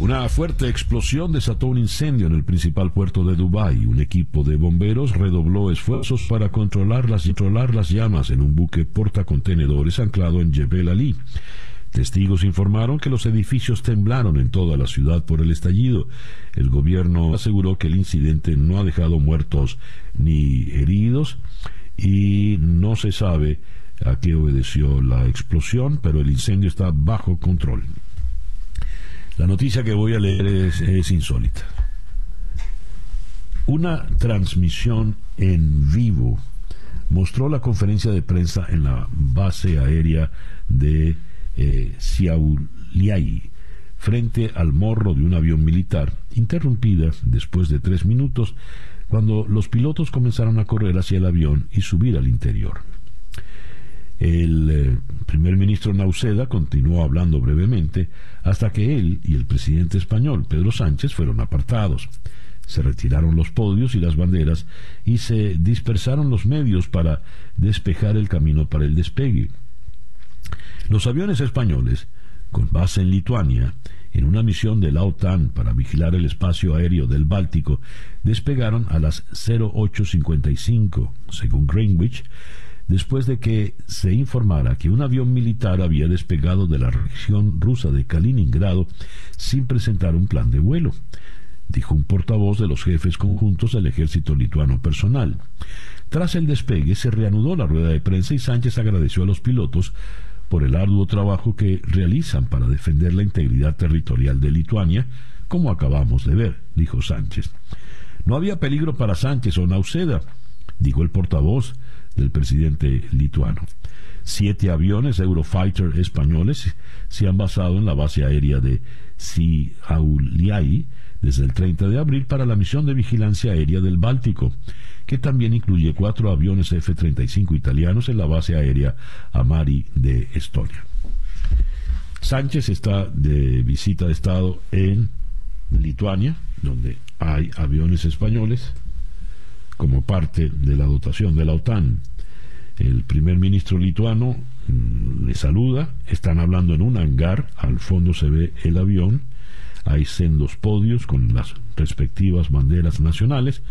Una fuerte explosión desató un incendio en el principal puerto de Dubái. Un equipo de bomberos redobló esfuerzos para controlar las, controlar las llamas en un buque portacontenedores anclado en Jebel Ali. Testigos informaron que los edificios temblaron en toda la ciudad por el estallido. El gobierno aseguró que el incidente no ha dejado muertos ni heridos y no se sabe a qué obedeció la explosión, pero el incendio está bajo control. La noticia que voy a leer es, insólita. Una transmisión en vivo mostró la conferencia de prensa en la base aérea de eh, frente al morro de un avión militar, interrumpida después de tres minutos cuando los pilotos comenzaron a correr hacia el avión y subir al interior. El eh, primer ministro Nauseda continuó hablando brevemente hasta que él y el presidente español, Pedro Sánchez, fueron apartados. Se retiraron los podios y las banderas y se dispersaron los medios para despejar el camino para el despegue. Los aviones españoles, con base en Lituania, en una misión de la OTAN para vigilar el espacio aéreo del Báltico, despegaron a las 0855, según Greenwich, después de que se informara que un avión militar había despegado de la región rusa de Kaliningrado sin presentar un plan de vuelo, dijo un portavoz de los jefes conjuntos del ejército lituano personal. Tras el despegue se reanudó la rueda de prensa y Sánchez agradeció a los pilotos por el arduo trabajo que realizan para defender la integridad territorial de Lituania, como acabamos de ver, dijo Sánchez. No había peligro para Sánchez o Nauseda, dijo el portavoz del presidente lituano. Siete aviones Eurofighter españoles se han basado en la base aérea de Siauliai desde el 30 de abril para la misión de vigilancia aérea del Báltico que también incluye cuatro aviones F-35 italianos en la base aérea Amari de Estonia. Sánchez está de visita de Estado en Lituania, donde hay aviones españoles como parte de la dotación de la OTAN. El primer ministro lituano mm, le saluda, están hablando en un hangar, al fondo se ve el avión, hay sendos podios con las respectivas banderas nacionales.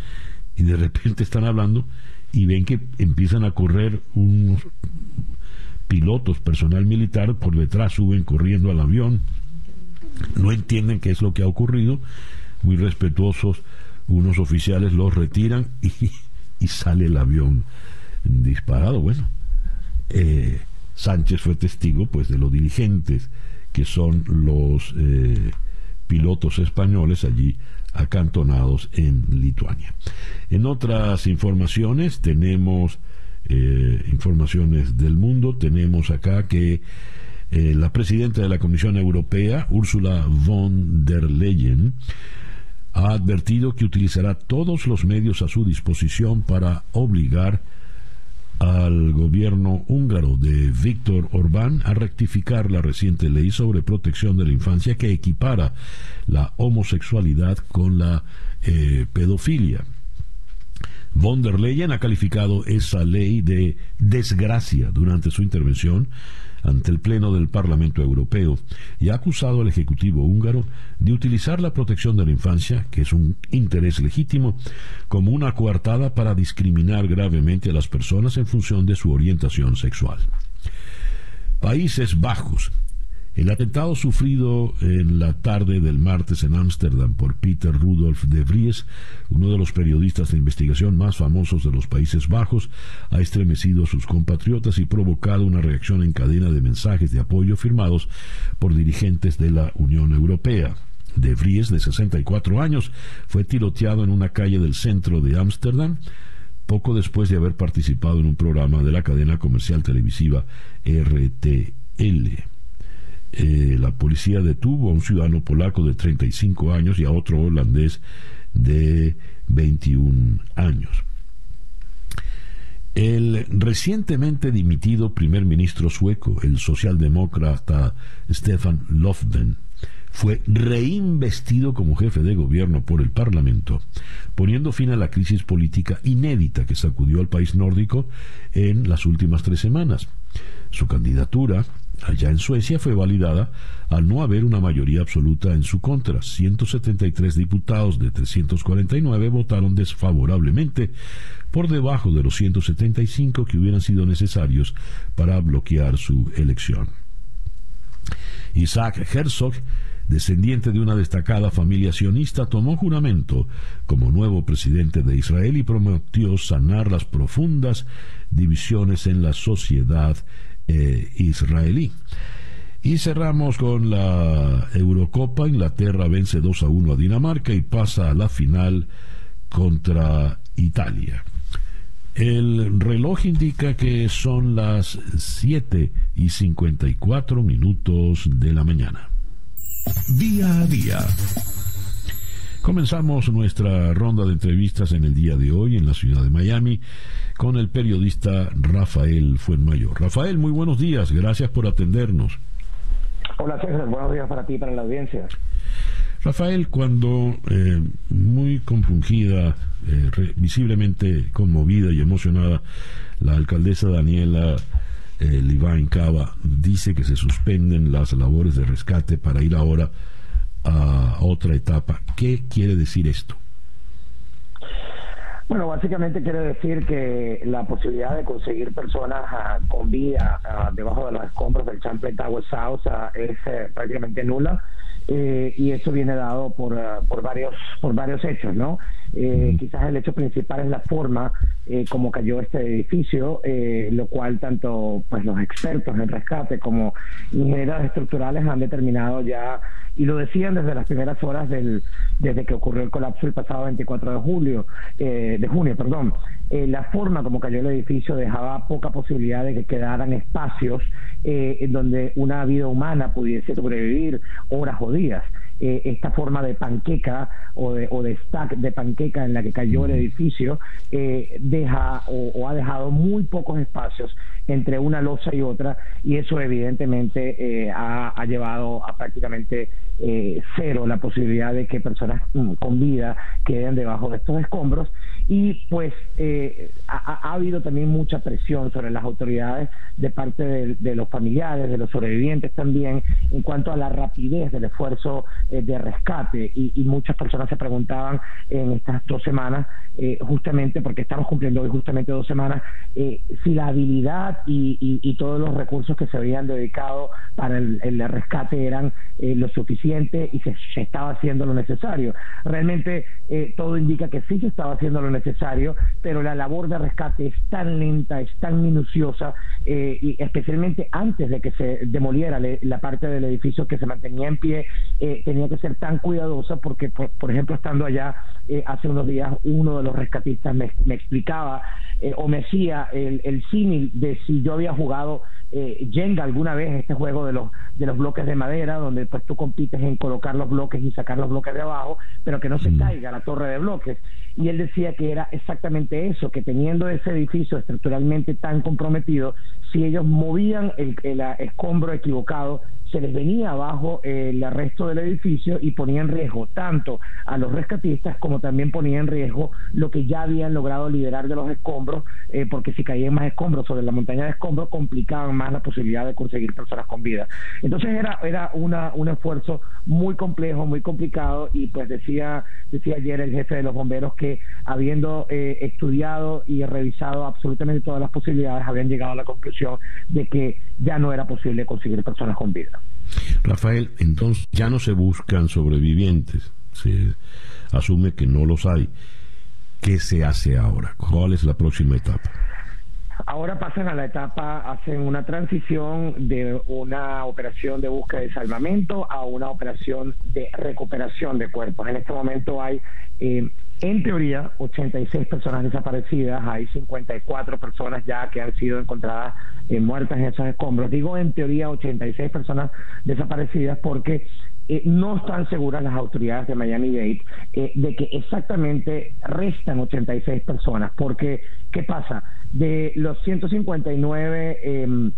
Y de repente están hablando y ven que empiezan a correr unos pilotos, personal militar, por detrás suben corriendo al avión, no entienden qué es lo que ha ocurrido, muy respetuosos, unos oficiales los retiran y, sale el avión disparado. Bueno, eh, Sánchez fue testigo pues de los dirigentes que son los eh, pilotos españoles allí acantonados en Lituania. En otras informaciones tenemos eh, informaciones del mundo, tenemos acá que la presidenta de la Comisión Europea, Ursula von der Leyen, ha advertido que utilizará todos los medios a su disposición para obligar al gobierno húngaro de Víctor Orbán a rectificar la reciente ley sobre protección de la infancia que equipara la homosexualidad con la eh, pedofilia. Von der Leyen ha calificado esa ley de desgracia durante su intervención ante el Pleno del Parlamento Europeo y ha acusado al Ejecutivo húngaro de utilizar la protección de la infancia, que es un interés legítimo, como una coartada para discriminar gravemente a las personas en función de su orientación sexual. Países Bajos el atentado sufrido en la tarde del martes en Ámsterdam por Peter Rudolf de Vries, uno de los periodistas de investigación más famosos de los Países Bajos, ha estremecido a sus compatriotas y provocado una reacción en cadena de mensajes de apoyo firmados por dirigentes de la Unión Europea. De Vries, de 64 años, fue tiroteado en una calle del centro de Ámsterdam poco después de haber participado en un programa de la cadena comercial televisiva RTL. Eh, la policía detuvo a un ciudadano polaco de 35 años y a otro holandés de 21 años. El recientemente dimitido primer ministro sueco, el socialdemócrata Stefan Löfven, fue reinvestido como jefe de gobierno por el Parlamento, poniendo fin a la crisis política inédita que sacudió al país nórdico en las últimas tres semanas. Su candidatura allá en Suecia fue validada al no haber una mayoría absoluta en su contra. 173 diputados de 349 votaron desfavorablemente, por debajo de los 175 que hubieran sido necesarios para bloquear su elección. Isaac Herzog, descendiente de una destacada familia sionista, tomó juramento como nuevo presidente de Israel y prometió sanar las profundas divisiones en la sociedad eh, israelí. Y cerramos con la Eurocopa. Inglaterra vence 2 a 1 a Dinamarca y pasa a la final contra Italia. El reloj indica que son las 7 y 54 minutos de la mañana. Día a día. Comenzamos nuestra ronda de entrevistas en el día de hoy en la ciudad de Miami con el periodista Rafael Fuenmayor. Rafael, muy buenos días, gracias por atendernos. Hola César, buenos días para ti y para la audiencia. Rafael, cuando eh, muy compungida, eh, visiblemente conmovida y emocionada, la alcaldesa Daniela eh, Cava dice que se suspenden las labores de rescate para ir ahora a otra etapa. ¿Qué quiere decir esto? Bueno, básicamente quiere decir que la posibilidad de conseguir personas ah, con vida ah, debajo de los escombros del Champlain Tower South ah, es eh, prácticamente nula. Eh, y eso viene dado por, por varios por varios hechos, ¿no? Eh, quizás el hecho principal es la forma eh, como cayó este edificio, eh, lo cual tanto pues los expertos en rescate como ingenieros estructurales han determinado ya, y lo decían desde las primeras horas del, desde que ocurrió el colapso el pasado 24 de julio, de junio, perdón, la forma como cayó el edificio dejaba poca posibilidad de que quedaran espacios en donde una vida humana pudiese sobrevivir horas o días. Eh, esta forma de panqueca o de, o de stack de panqueca en la que cayó el edificio eh, deja o, ha dejado muy pocos espacios entre una losa y otra y eso evidentemente eh, ha, llevado a prácticamente cero la posibilidad de que personas mm, con vida queden debajo de estos escombros. Y pues ha, habido también mucha presión sobre las autoridades de parte de los familiares, de los sobrevivientes también en cuanto a la rapidez del esfuerzo eh, de rescate. Y, muchas personas se preguntaban en estas dos semanas, eh, justamente porque estamos cumpliendo hoy justamente dos semanas, eh, si la habilidad y, todos los recursos que se habían dedicado para el, rescate eran lo suficiente y se, estaba haciendo lo necesario. Realmente todo indica que sí se estaba haciendo lo necesario, pero la labor de rescate es tan lenta, es tan minuciosa, y especialmente antes de que se demoliera la parte del edificio que se mantenía en pie, tenía tenía que ser tan cuidadosa porque, por, ejemplo, estando allá eh, hace unos días, uno de los rescatistas me, explicaba eh, o me hacía el, el símil de si yo había jugado eh, Jenga alguna vez, este juego de los, de los bloques de madera, donde pues tú compites en colocar los bloques y sacar los bloques de abajo, pero que no se mm. caiga la torre de bloques. Y él decía que era exactamente eso, que teniendo ese edificio estructuralmente tan comprometido, si ellos movían el, el escombro equivocado, se les venía abajo el resto del edificio y ponía en riesgo tanto a los rescatistas como también ponía en riesgo lo que ya habían logrado liberar de los escombros, eh, porque si caían más escombros sobre la montaña de escombros complicaban más la posibilidad de conseguir personas con vida. Entonces era, era una, un esfuerzo muy complejo, muy complicado y pues decía, decía ayer el jefe de los bomberos que habiendo eh, estudiado y revisado absolutamente todas las posibilidades habían llegado a la conclusión de que ya no era posible conseguir personas con vida. Rafael, entonces ya no se buscan sobrevivientes, se asume que no los hay. ¿Qué se hace ahora? ¿Cuál es la próxima etapa? Ahora pasan a la etapa, hacen una transición de una operación de búsqueda y salvamento a una operación de recuperación de cuerpos. En este momento hay, eh, en teoría, 86 personas desaparecidas, hay 54 personas ya que han sido encontradas eh, muertas en esos escombros. Digo en teoría 86 personas desaparecidas porque eh, no están seguras las autoridades de Miami-Dade eh, de que exactamente restan 86 personas, porque ¿qué pasa? De los 159 em,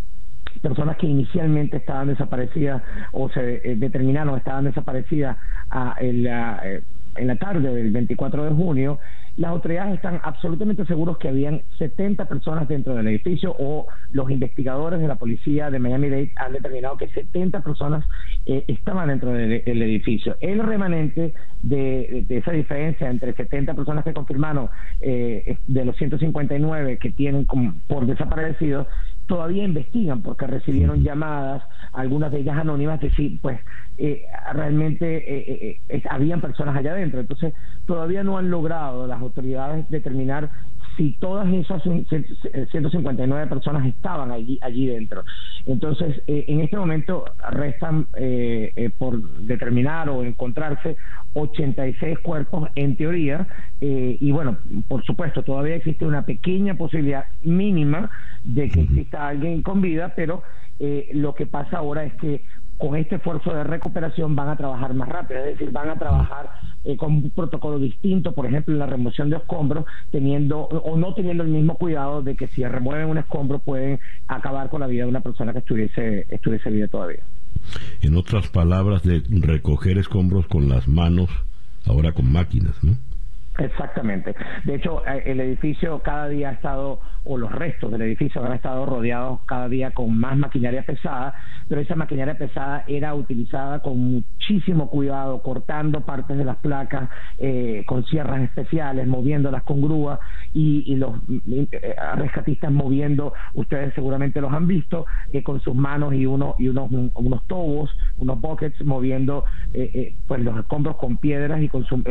personas que inicialmente estaban desaparecidas o se eh, determinaron estaban desaparecidas a, en la en la tarde del 24 de junio, las autoridades están absolutamente seguros que habían 70 personas dentro del edificio o los investigadores de la policía de Miami-Dade han determinado que 70 personas eh, estaban dentro del, edificio. El remanente de, esa diferencia entre 70 personas que confirmaron eh, de los 159 que tienen por desaparecidos todavía investigan porque recibieron llamadas, algunas de ellas anónimas, de decir, pues eh, realmente eh, habían personas allá adentro. Entonces, todavía no han logrado las autoridades determinar si todas esas 159 personas estaban allí, allí dentro. Entonces, eh, en este momento restan eh, eh, por determinar o encontrarse 86 cuerpos en teoría y bueno, por supuesto, todavía existe una pequeña posibilidad mínima de que exista alguien con vida, pero lo que pasa ahora es que con este esfuerzo de recuperación van a trabajar más rápido, es decir, van a trabajar eh, con un protocolo distinto, por ejemplo, en la remoción de escombros, teniendo o no teniendo el mismo cuidado de que si remueven un escombro pueden acabar con la vida de una persona que estuviese, estuviese viva todavía. En otras palabras, de recoger escombros con las manos, ahora con máquinas, ¿no? Exactamente. De hecho, eh, el edificio cada día ha estado, o los restos del edificio han estado rodeados cada día con más maquinaria pesada, pero esa maquinaria pesada era utilizada con muchísimo cuidado, cortando partes de las placas eh, con sierras especiales, moviéndolas con grúa y, los eh, rescatistas moviendo, ustedes seguramente los han visto, con sus manos y, uno, y unos, unos tobos, unos buckets, moviendo pues los escombros con piedras y con su,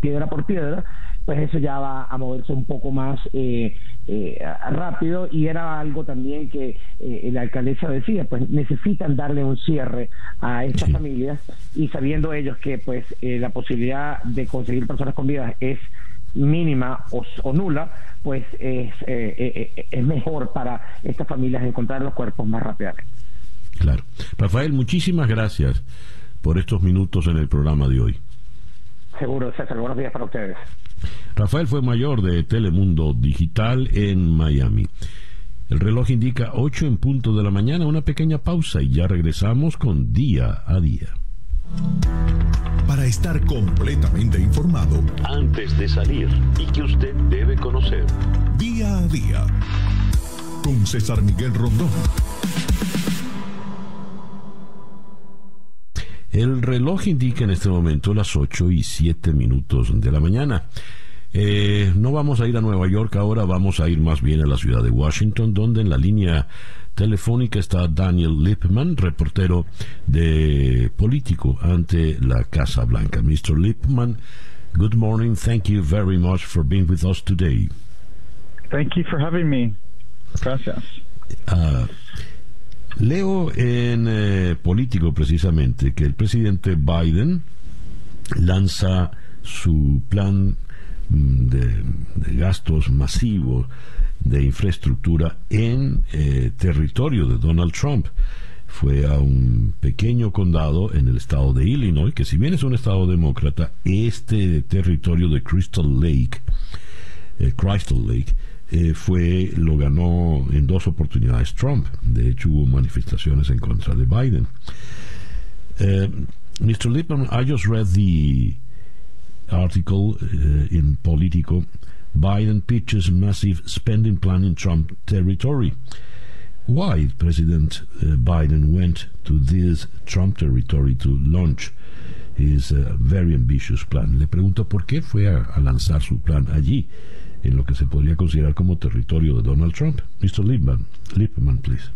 piedra por piedra, pues eso ya va a moverse un poco más eh, eh, rápido y era algo también que eh, la alcaldesa decía, pues necesitan darle un cierre a estas familias y sabiendo ellos que pues la posibilidad de conseguir personas con vida es mínima o, nula, pues es, es mejor para estas familias encontrar los cuerpos más rápidamente. Claro. Rafael, muchísimas gracias por estos minutos en el programa de hoy. Seguro, César. Buenos días para ustedes. Rafael fue mayor de Telemundo Digital en Miami. El reloj indica 8 en punto de la mañana, una pequeña pausa y ya regresamos con Día a Día. Para estar completamente informado, antes de salir y que usted debe conocer. Día a Día con César Miguel Rondón. El reloj indica en este momento las 8 y 7 minutos de la mañana. Eh, no vamos a ir a Nueva York ahora, vamos a ir más bien a la ciudad de Washington, donde en la línea telefónica está Daniel Lipman, reportero de político ante la Casa Blanca. Mr. Lipman, good morning. Thank you very much for being with us today. Thank you for having me. Gracias. Uh, Leo en eh, Político precisamente que el presidente Biden lanza su plan mm, de, gastos masivos de infraestructura en eh, territorio de Donald Trump. Fue a un pequeño condado en el estado de Illinois, que si bien es un estado demócrata, este territorio de Crystal Lake, eh, Crystal Lake, eh, fue lo ganó en dos oportunidades Trump. De hecho, hubo manifestaciones en contra de Biden. Uh, Mr. Lippman, I just read the article uh, in Politico. Biden pitches massive spending plan in Trump territory. Why President uh, Biden went to this Trump territory to launch his very ambitious plan? Le pregunto por qué fue a lanzar su plan allí en lo que se podría considerar como territorio de Donald Trump. Mr. Lippman, Lippman please.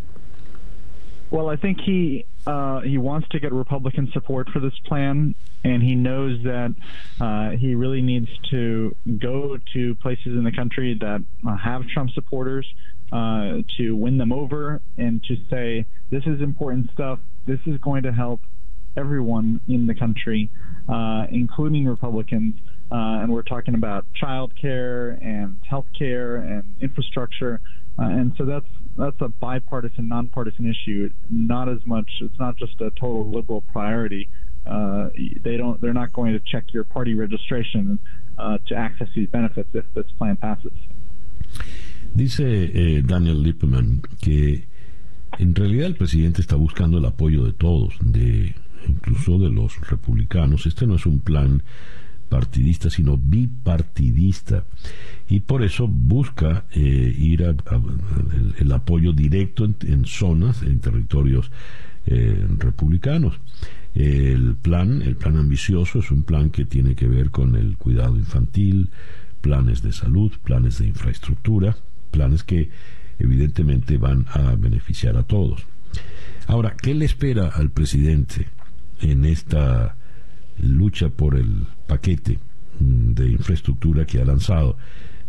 Well, I think he uh, he wants to get Republican support for this plan, and he knows that uh, he really needs to go to places in the country that uh, have Trump supporters uh, to win them over and to say this is important stuff. This is going to help everyone in the country, uh, including Republicans. Uh, and we're talking about child care and health care and infrastructure. Uh, and so that's that's a bipartisan, nonpartisan issue. Not as much. It's not just a total liberal priority. Uh, they don't. They're not going to check your party registration uh, to access these benefits if this plan passes. Dice eh, Daniel Lippman que en realidad el presidente está buscando el apoyo de todos, de incluso de los republicanos. Este no es un plan partidista, sino bipartidista. Y por eso busca eh, ir a, el, apoyo directo en, zonas, en territorios eh, republicanos. El plan, el plan ambicioso, es un plan que tiene que ver con el cuidado infantil, planes de salud, planes de infraestructura, planes que evidentemente van a beneficiar a todos. Ahora, ¿qué le espera al presidente en esta lucha por el paquete mm, de infraestructura que ha lanzado,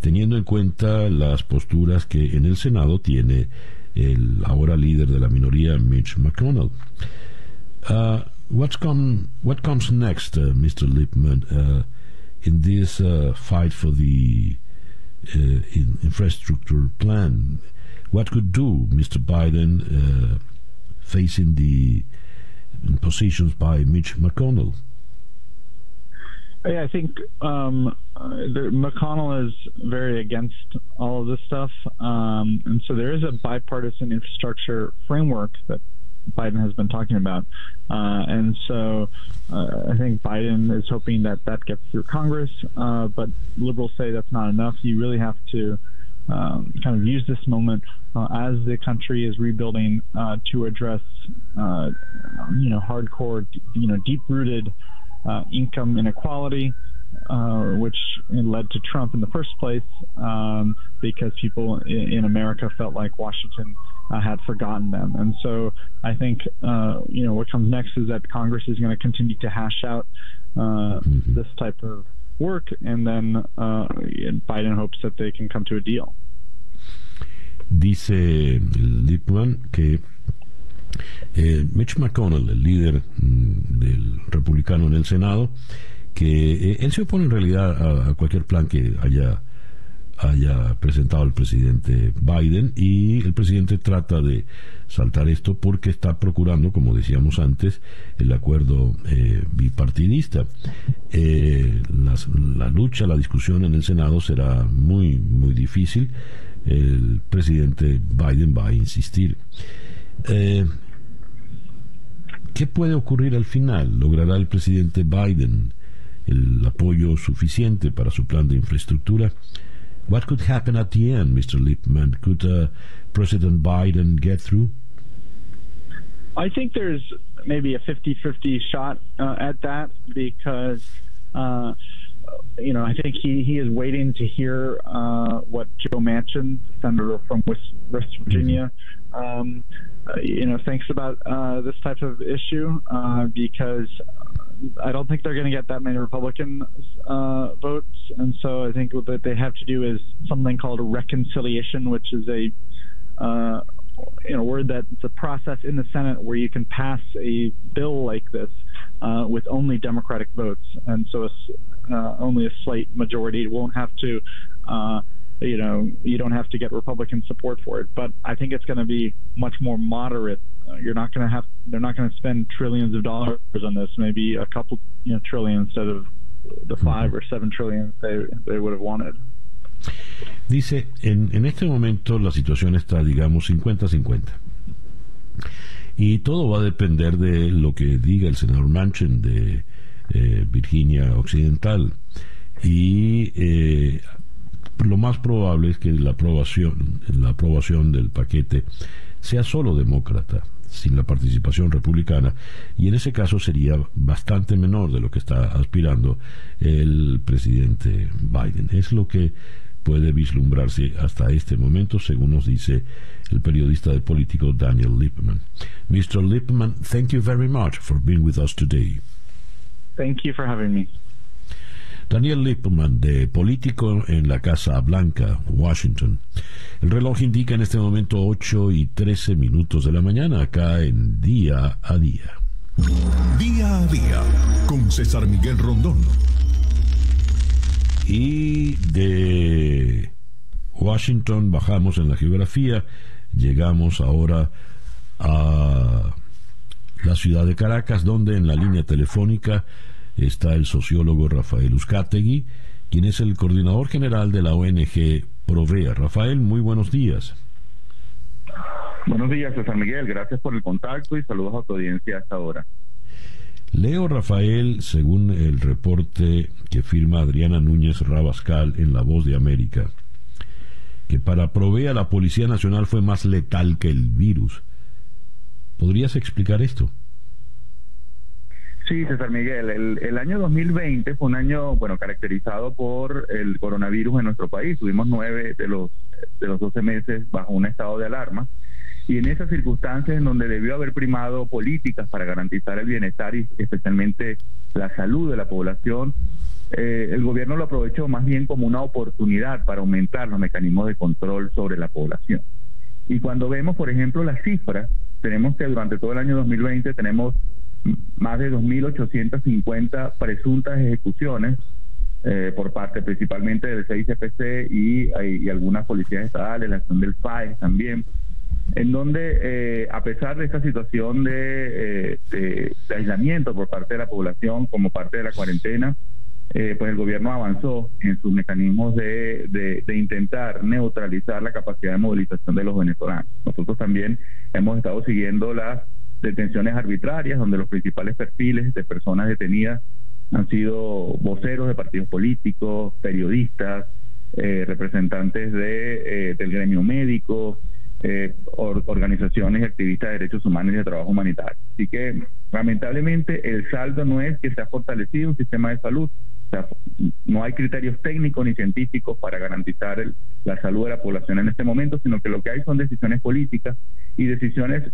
teniendo en cuenta las posturas que en el Senado tiene el ahora líder de la minoría, Mitch McConnell? Uh, what's come, what comes next, uh, Mr. Lipman, uh, in this uh, fight for the uh, in infrastructure plan? What could do Mr. Biden uh, facing the positions by Mitch McConnell? I think um, the, McConnell is very against all of this stuff, um, and so there is a bipartisan infrastructure framework that Biden has been talking about, uh, and so uh, I think Biden is hoping that that gets through Congress. Uh, but liberals say that's not enough. You really have to um, kind of use this moment uh, as the country is rebuilding uh, to address, uh, you know, hardcore, you know, deep-rooted uh, income inequality, uh, which led to Trump in the first place, um, because people in, in, America felt like Washington uh, had forgotten them. And so I think, you know, what comes next is that Congress is going to continue to hash out mm-hmm. this type of work, and then uh, Biden hopes that they can come to a deal. Dice Lipman que eh, Mitch McConnell, el líder mm, del republicano en el Senado, que eh, él se opone en realidad a, cualquier plan que haya haya presentado el presidente Biden y el presidente trata de saltar esto porque está procurando, como decíamos antes, el acuerdo eh, bipartidista. Eh, la lucha, la discusión en el Senado será muy, muy difícil. El presidente Biden va a insistir. Eh, ¿Qué puede ocurrir al final? ¿Logrará el presidente Biden el apoyo suficiente para su plan de infraestructura? What could happen at the end, Mr. Lippman? Could uh, President Biden get through? I think there's maybe a 50 50 shot uh, at that because. Uh, you know, I think he, he is waiting to hear uh, what Joe Manchin, senator from West, West Virginia, um, uh, you know, thinks about uh, this type of issue uh, because I don't think they're going to get that many Republican uh, votes, and so I think what they have to do is something called reconciliation, which is a uh, you know word that it's a process in the Senate where you can pass a bill like this uh, with only Democratic votes, and so a, uh, only a slight majority won't have to. Uh, you know, you don't have to get Republican support for it, but I think it's going to be much more moderate you're not going to have they're not going to spend trillions of dollars on this maybe a couple you know trillion instead of the five or seven trillion they, they would have wanted Dice, en, en este momento la situación está, digamos, 50-50. Y todo va a depender de lo que diga el senador Manchin de eh, Virginia Occidental. Y eh, lo más probable es que la aprobación, la aprobación del paquete sea solo demócrata sin la participación republicana y en ese caso sería bastante menor de lo que está aspirando el presidente Biden. Es lo que puede vislumbrarse hasta este momento, según nos dice el periodista de político Daniel Lippman. Mr. Lippman, thank you very much for being with us today. Thank you for having me. Daniel Lippman, de Político en la Casa Blanca, Washington. El reloj indica en este momento 8 y 13 minutos de la mañana, acá en Día a Día. Día a Día, con César Miguel Rondón. Y de Washington bajamos en la geografía, llegamos ahora a la ciudad de Caracas, donde en la línea telefónica está el sociólogo Rafael Uzcategui, quien es el coordinador general de la ONG Provea. Rafael, muy buenos días. Buenos días, César Miguel. Gracias por el contacto y saludos a tu audiencia hasta ahora. Leo Rafael, según el reporte que firma Adriana Núñez Rabascal en La Voz de América, que para Provea la Policía Nacional fue más letal que el virus. ¿Podrías explicar esto? Sí, César Miguel, el, el, año 2020 fue un año, bueno, caracterizado por el coronavirus en nuestro país. Tuvimos nueve de los, de los 12 meses bajo un estado de alarma. Y en esas circunstancias en donde debió haber primado políticas para garantizar el bienestar y especialmente la salud de la población, eh, el gobierno lo aprovechó más bien como una oportunidad para aumentar los mecanismos de control sobre la población. Y cuando vemos, por ejemplo, las cifras, tenemos que durante todo el año 2020 tenemos más de 2.850 presuntas ejecuciones eh, por parte principalmente del CICPC y, y, algunas policías estatales, la acción del FAE también, en donde eh, a pesar de esta situación de, eh, de, aislamiento por parte de la población como parte de la cuarentena, pues el gobierno avanzó en sus mecanismos de, de, de, intentar neutralizar la capacidad de movilización de los venezolanos. Nosotros también hemos estado siguiendo las detenciones arbitrarias, donde los principales perfiles de personas detenidas han sido voceros de partidos políticos, periodistas, eh, representantes de, eh, del gremio médico, eh, organizaciones y activistas de derechos humanos y de trabajo humanitario. Así que, lamentablemente, el saldo no es que se ha fortalecido un sistema de salud, no hay criterios técnicos ni científicos para garantizar la salud de la población en este momento, sino que lo que hay son decisiones políticas y decisiones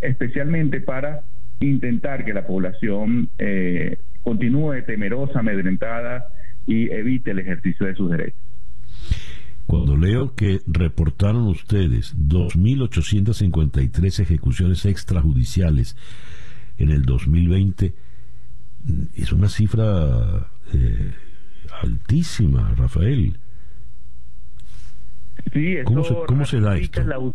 especialmente para intentar que la población eh, continúe temerosa, amedrentada y evite el ejercicio de sus derechos. Cuando leo que reportaron ustedes 2.853 ejecuciones extrajudiciales en el 2020, es una cifra eh, altísima, Rafael. Sí, ¿Cómo, se, ¿Cómo se da esto?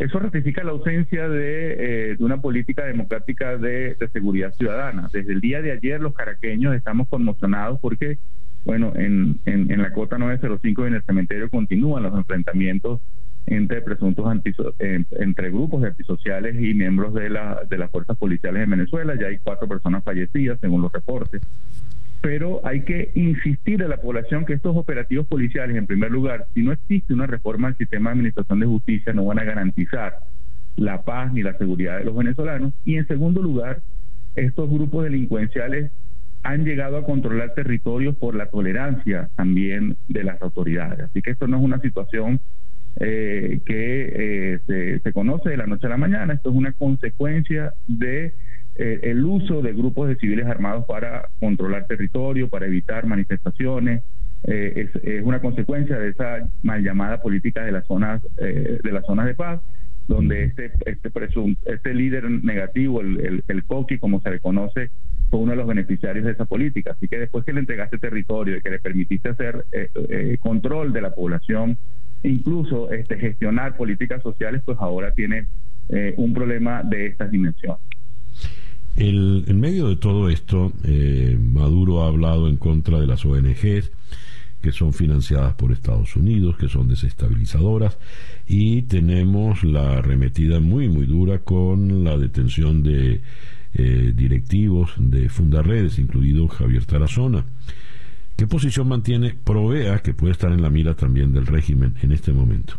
Eso ratifica la ausencia de, eh, una política democrática de, seguridad ciudadana. Desde el día de ayer los caraqueños estamos conmocionados porque, bueno, en, en, la cota 905 en el cementerio continúan los enfrentamientos entre presuntos entre grupos de antisociales y miembros de, la, de las fuerzas policiales en Venezuela. Ya hay cuatro personas fallecidas, según los reportes pero hay que insistir a la población que estos operativos policiales, en primer lugar, si no existe una reforma al sistema de administración de justicia, no van a garantizar la paz ni la seguridad de los venezolanos. Y en segundo lugar, estos grupos delincuenciales han llegado a controlar territorios por la tolerancia también de las autoridades. Así que esto no es una situación eh, que eh, se conoce de la noche a la mañana, esto es una consecuencia de eh, el uso de grupos de civiles armados para controlar territorio, para evitar manifestaciones, eh, es, una consecuencia de esa mal llamada política de las zonas eh, de las zonas de paz, donde este este este líder negativo, el, el, COQUI, como se le conoce, fue uno de los beneficiarios de esa política. Así que después que le entregaste territorio y que le permitiste hacer control de la población, incluso este gestionar políticas sociales, pues ahora tiene un problema de estas dimensiones. En medio de todo esto, eh, Maduro ha hablado en contra de las ONGs que son financiadas por Estados Unidos, que son desestabilizadoras, y tenemos la arremetida muy, muy dura con la detención de eh, directivos de Fundarredes, incluido Javier Tarazona. ¿Qué posición mantiene Provea, que puede estar en la mira también del régimen en este momento?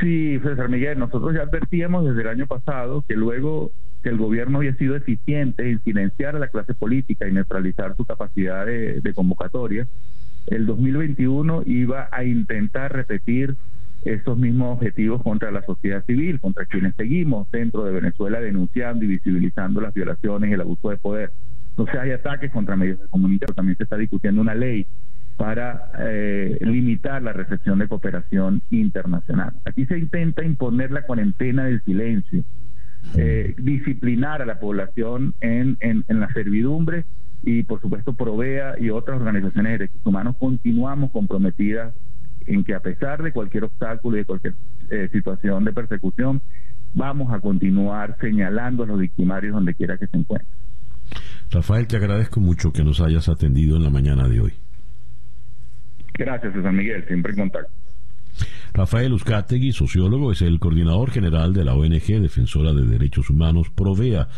Sí, César Miguel, nosotros ya advertíamos desde el año pasado que luego que el gobierno había sido eficiente en silenciar a la clase política y neutralizar su capacidad de, convocatoria, el 2021 iba a intentar repetir esos mismos objetivos contra la sociedad civil, contra quienes seguimos dentro de Venezuela denunciando y visibilizando las violaciones y el abuso de poder. Se hay ataques contra medios de comunicación, también se está discutiendo una ley para eh, limitar la recepción de cooperación internacional. Aquí se intenta imponer la cuarentena del silencio, eh, disciplinar a la población en, en, la servidumbre y por supuesto Provea y otras organizaciones de derechos humanos continuamos comprometidas en que a pesar de cualquier obstáculo y de cualquier eh, situación de persecución, vamos a continuar señalando a los victimarios donde quiera que se encuentren. Rafael, te agradezco mucho que nos hayas atendido en la mañana de hoy. Gracias, César Miguel, siempre en contacto. Rafael Uzcategui, sociólogo, es el coordinador general de la ONG Defensora de Derechos Humanos Provea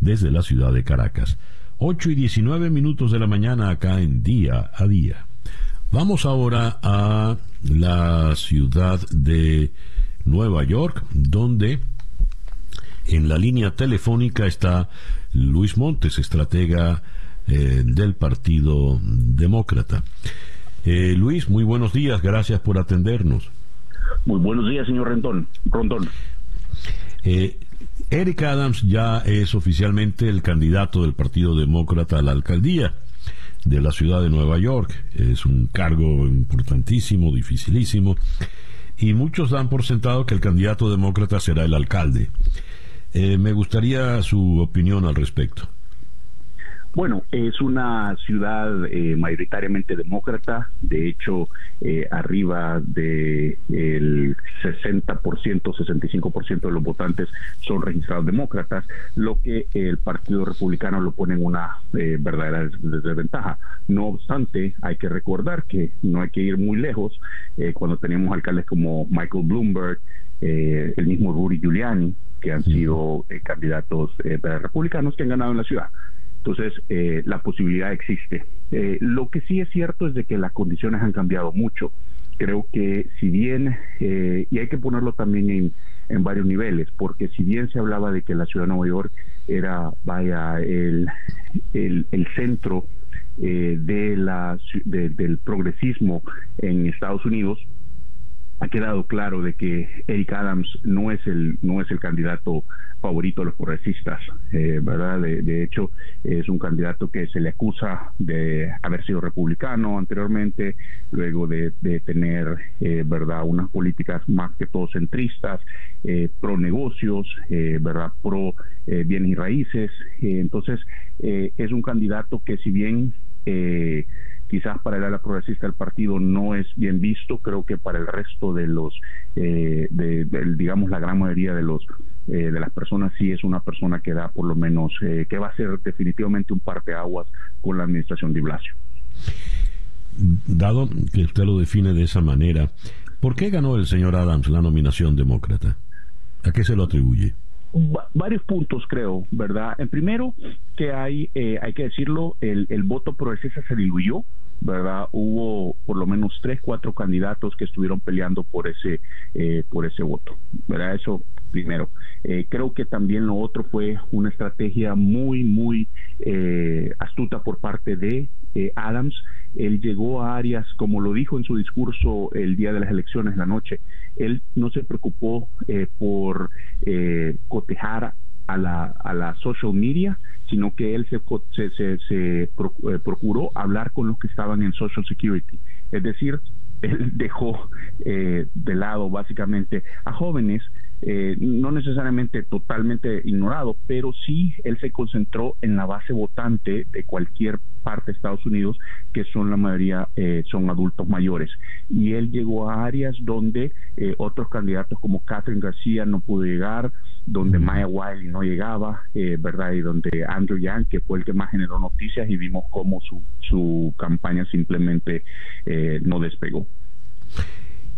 desde la ciudad de Caracas. 8 y 19 minutos de la mañana acá en Día a Día. Vamos ahora a la ciudad de Nueva York, donde En la línea telefónica está Luis Montes, estratega eh, del Partido Demócrata. Eh, Luis, muy buenos días, gracias por atendernos. Muy buenos días, señor Rondón. Rondón. Eh, Eric Adams ya es oficialmente el candidato del Partido Demócrata a la alcaldía de la ciudad de Nueva York. Es un cargo importantísimo, dificilísimo, y muchos dan por sentado que el candidato demócrata será el alcalde. Eh, me gustaría su opinión al respecto. Bueno, es una ciudad eh, mayoritariamente demócrata, de hecho, eh, arriba del de 60%, 65% de los votantes son registrados demócratas, lo que el Partido Republicano lo pone en una eh, verdadera desventaja. No obstante, hay que recordar que no hay que ir muy lejos cuando tenemos alcaldes como Michael Bloomberg, el mismo Rudy Giuliani, que han sido candidatos republicanos que han ganado en la ciudad. Entonces, eh, la posibilidad existe. Eh, lo que sí es cierto es de que las condiciones han cambiado mucho. Creo que si bien, eh, y hay que ponerlo también en, en, varios niveles, porque si bien se hablaba de que la ciudad de Nueva York era, vaya, el, el, el centro de la, del progresismo en Estados Unidos, ha quedado claro de que Eric Adams no es el no es el candidato favorito de los progresistas, eh, ¿verdad? De, hecho, es un candidato que se le acusa de haber sido republicano anteriormente, luego de, tener, eh, ¿verdad?, unas políticas más que todo centristas, eh, pro negocios, ¿verdad?, pro bienes y raíces. entonces, es un candidato que si bien quizás para el ala progresista del partido no es bien visto, creo que para el resto de los, eh, de, digamos, la gran mayoría de los eh, de las personas sí es una persona que da por lo menos, eh, que va a ser definitivamente un parteaguas con la administración de Blasio. Dado que usted lo define de esa manera, ¿por qué ganó el señor Adams la nominación demócrata? ¿A qué se lo atribuye? Varios puntos creo, ¿verdad? En primero, que hay, eh, hay que decirlo, el, el voto progresista se diluyó, ¿verdad? Hubo por lo menos tres, cuatro candidatos que estuvieron peleando por ese, eh, por ese voto, ¿verdad? Eso primero. Eh, creo que también lo otro fue una estrategia muy, muy eh, astuta por parte de eh, Adams. Él llegó a áreas, como lo dijo en su discurso el día de las elecciones, la noche, él no se preocupó por cotejar a la, a la social media, sino que él se, se, se, procuró hablar con los que estaban en social security. Es decir, él dejó de lado básicamente a jóvenes eh, no necesariamente totalmente ignorado, pero sí él se concentró en la base votante de cualquier parte de Estados Unidos, que son la mayoría eh, son adultos mayores. Y él llegó a áreas donde eh, otros candidatos como Catherine García no pudo llegar, donde Maya Wiley no llegaba, ¿verdad? Y donde Andrew Yang, que fue el que más generó noticias y vimos cómo su, su campaña simplemente no despegó.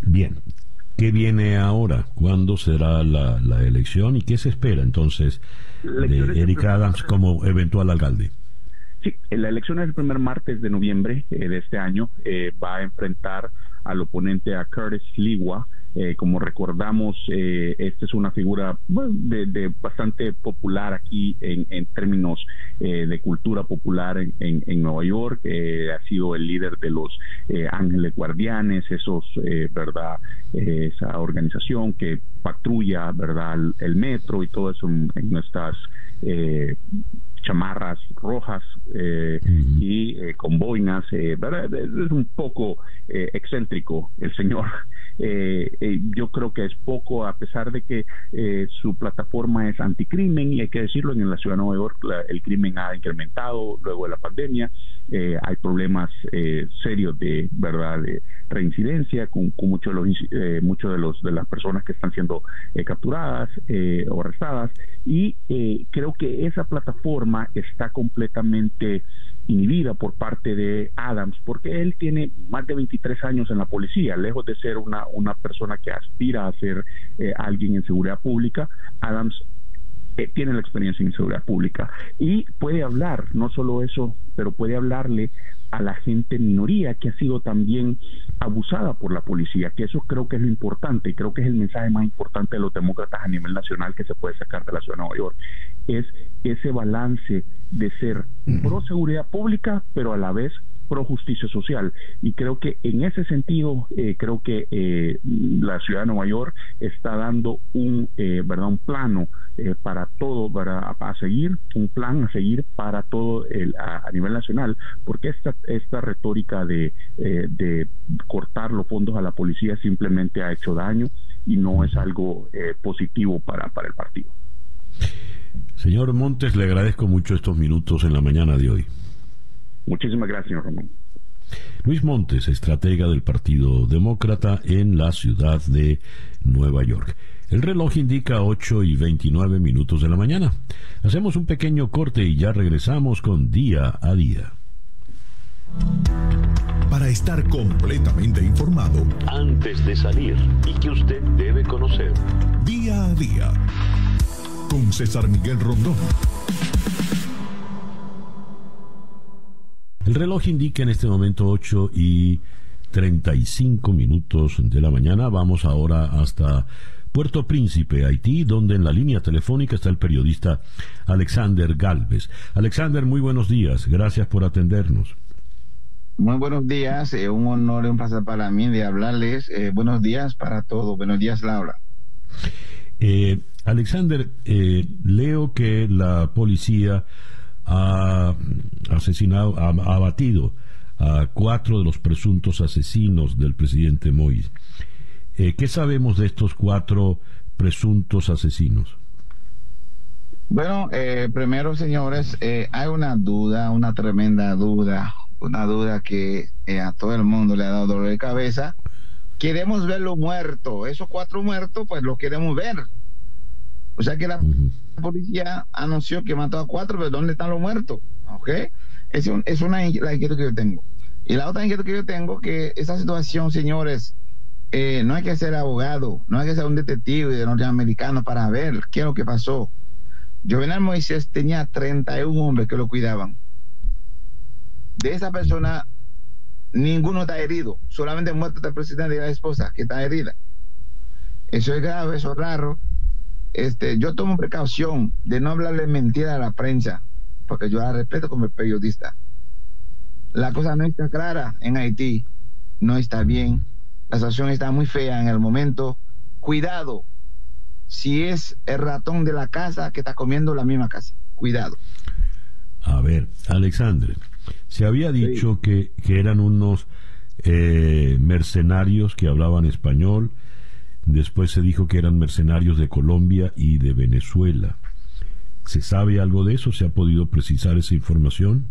Bien, ¿Qué viene ahora? ¿Cuándo será la, elección y qué se espera entonces de Eric Adams como eventual alcalde? Sí, la elección es el primer martes de noviembre eh, de este año. Eh, va a enfrentar al oponente a Curtis Liwa. Eh, como recordamos, eh, esta es una figura de, bastante popular aquí en, términos eh, de cultura popular en, Nueva York. ha sido el líder de los Ángeles Guardianes, esos, verdad, esa organización que patrulla, verdad, el, metro y todo eso en, nuestras chamarras rojas y con boinas. ¿verdad? Es un poco excéntrico el señor. Eh, eh, yo creo que es poco, a pesar de que eh, su plataforma es anticrimen, y hay que decirlo, en la ciudad de Nueva York el crimen ha incrementado luego de la pandemia, hay problemas serios de verdad de reincidencia con, muchos de los muchos de los de las personas que están siendo capturadas o arrestadas, y creo que esa plataforma está completamente inhibida por parte de Adams, porque él tiene más de 23 años en la policía, lejos de ser una, una persona que aspira a ser eh, alguien en seguridad pública, Adams eh, tiene la experiencia en seguridad pública. Y puede hablar, no solo eso, pero puede hablarle a la gente minoría que ha sido también abusada por la policía, que eso creo que es lo importante y creo que es el mensaje más importante de los demócratas a nivel nacional que se puede sacar de la ciudad de Nueva York, es ese balance de ser pro seguridad pública, pero a la vez pro justicia social. Y creo que en ese sentido, eh, creo que eh, la ciudad de Nueva York está dando un, eh, ¿verdad? un plano para todo, para a seguir, un plan a seguir para todo el, a, nivel nacional, porque esta, esta retórica de, de cortar los fondos a la policía simplemente ha hecho daño y no es algo positivo para, para el partido. Señor Montes, le agradezco mucho estos minutos en la mañana de hoy. Muchísimas gracias, señor Ramón. Luis Montes, estratega del Partido Demócrata en la ciudad de Nueva York. El reloj indica 8 y 29 minutos de la mañana. Hacemos un pequeño corte y ya regresamos con Día a Día. Para estar completamente informado, antes de salir y que usted debe conocer. Día a Día. Con César Miguel Rondón. El reloj indica en este momento 8 y 35 minutos de la mañana. Vamos ahora hasta Puerto Príncipe, Haití, donde en la línea telefónica está el periodista Alexander Galvez. Alexander, muy buenos días. Gracias por atendernos. Muy buenos días. Eh, un honor y un placer para mí de hablarles. Eh, buenos días para todos. Buenos días, Laura. Eh, Alexander, leo que la policía ha asesinado, ha, abatido a cuatro de los presuntos asesinos del presidente Moïse. Eh, ¿Qué sabemos de estos cuatro presuntos asesinos? Bueno, eh, primero, señores, eh, hay una duda, una tremenda duda, una duda que a todo el mundo le ha dado dolor de cabeza. Queremos verlo muerto, esos cuatro muertos, pues lo queremos ver. O sea que la policía anunció que mató a cuatro, pero ¿dónde están los muertos? ¿Ok? Es, es una la inquietud que yo tengo. Y la otra inquietud que yo tengo, que esa situación, señores, eh, no hay que ser abogado, no hay que ser un detective de norteamericano para ver qué es lo que pasó. Jovenel Moisés tenía 31 hombres que lo cuidaban. De esa persona, ninguno está herido, solamente muerto el presidente y la esposa que está herida. Eso es grave, eso es raro este, yo tomo precaución de no hablarle mentira a la prensa, porque yo la respeto como periodista. La cosa no está clara en Haití, no está bien, la situación está muy fea en el momento. Cuidado, si es el ratón de la casa que está comiendo la misma casa, cuidado. A ver, Alexandre, se había dicho que, que, eran unos eh, mercenarios que hablaban español, Después se dijo que eran mercenarios de Colombia y de Venezuela. ¿Se sabe algo de eso? ¿Se ha podido precisar esa información?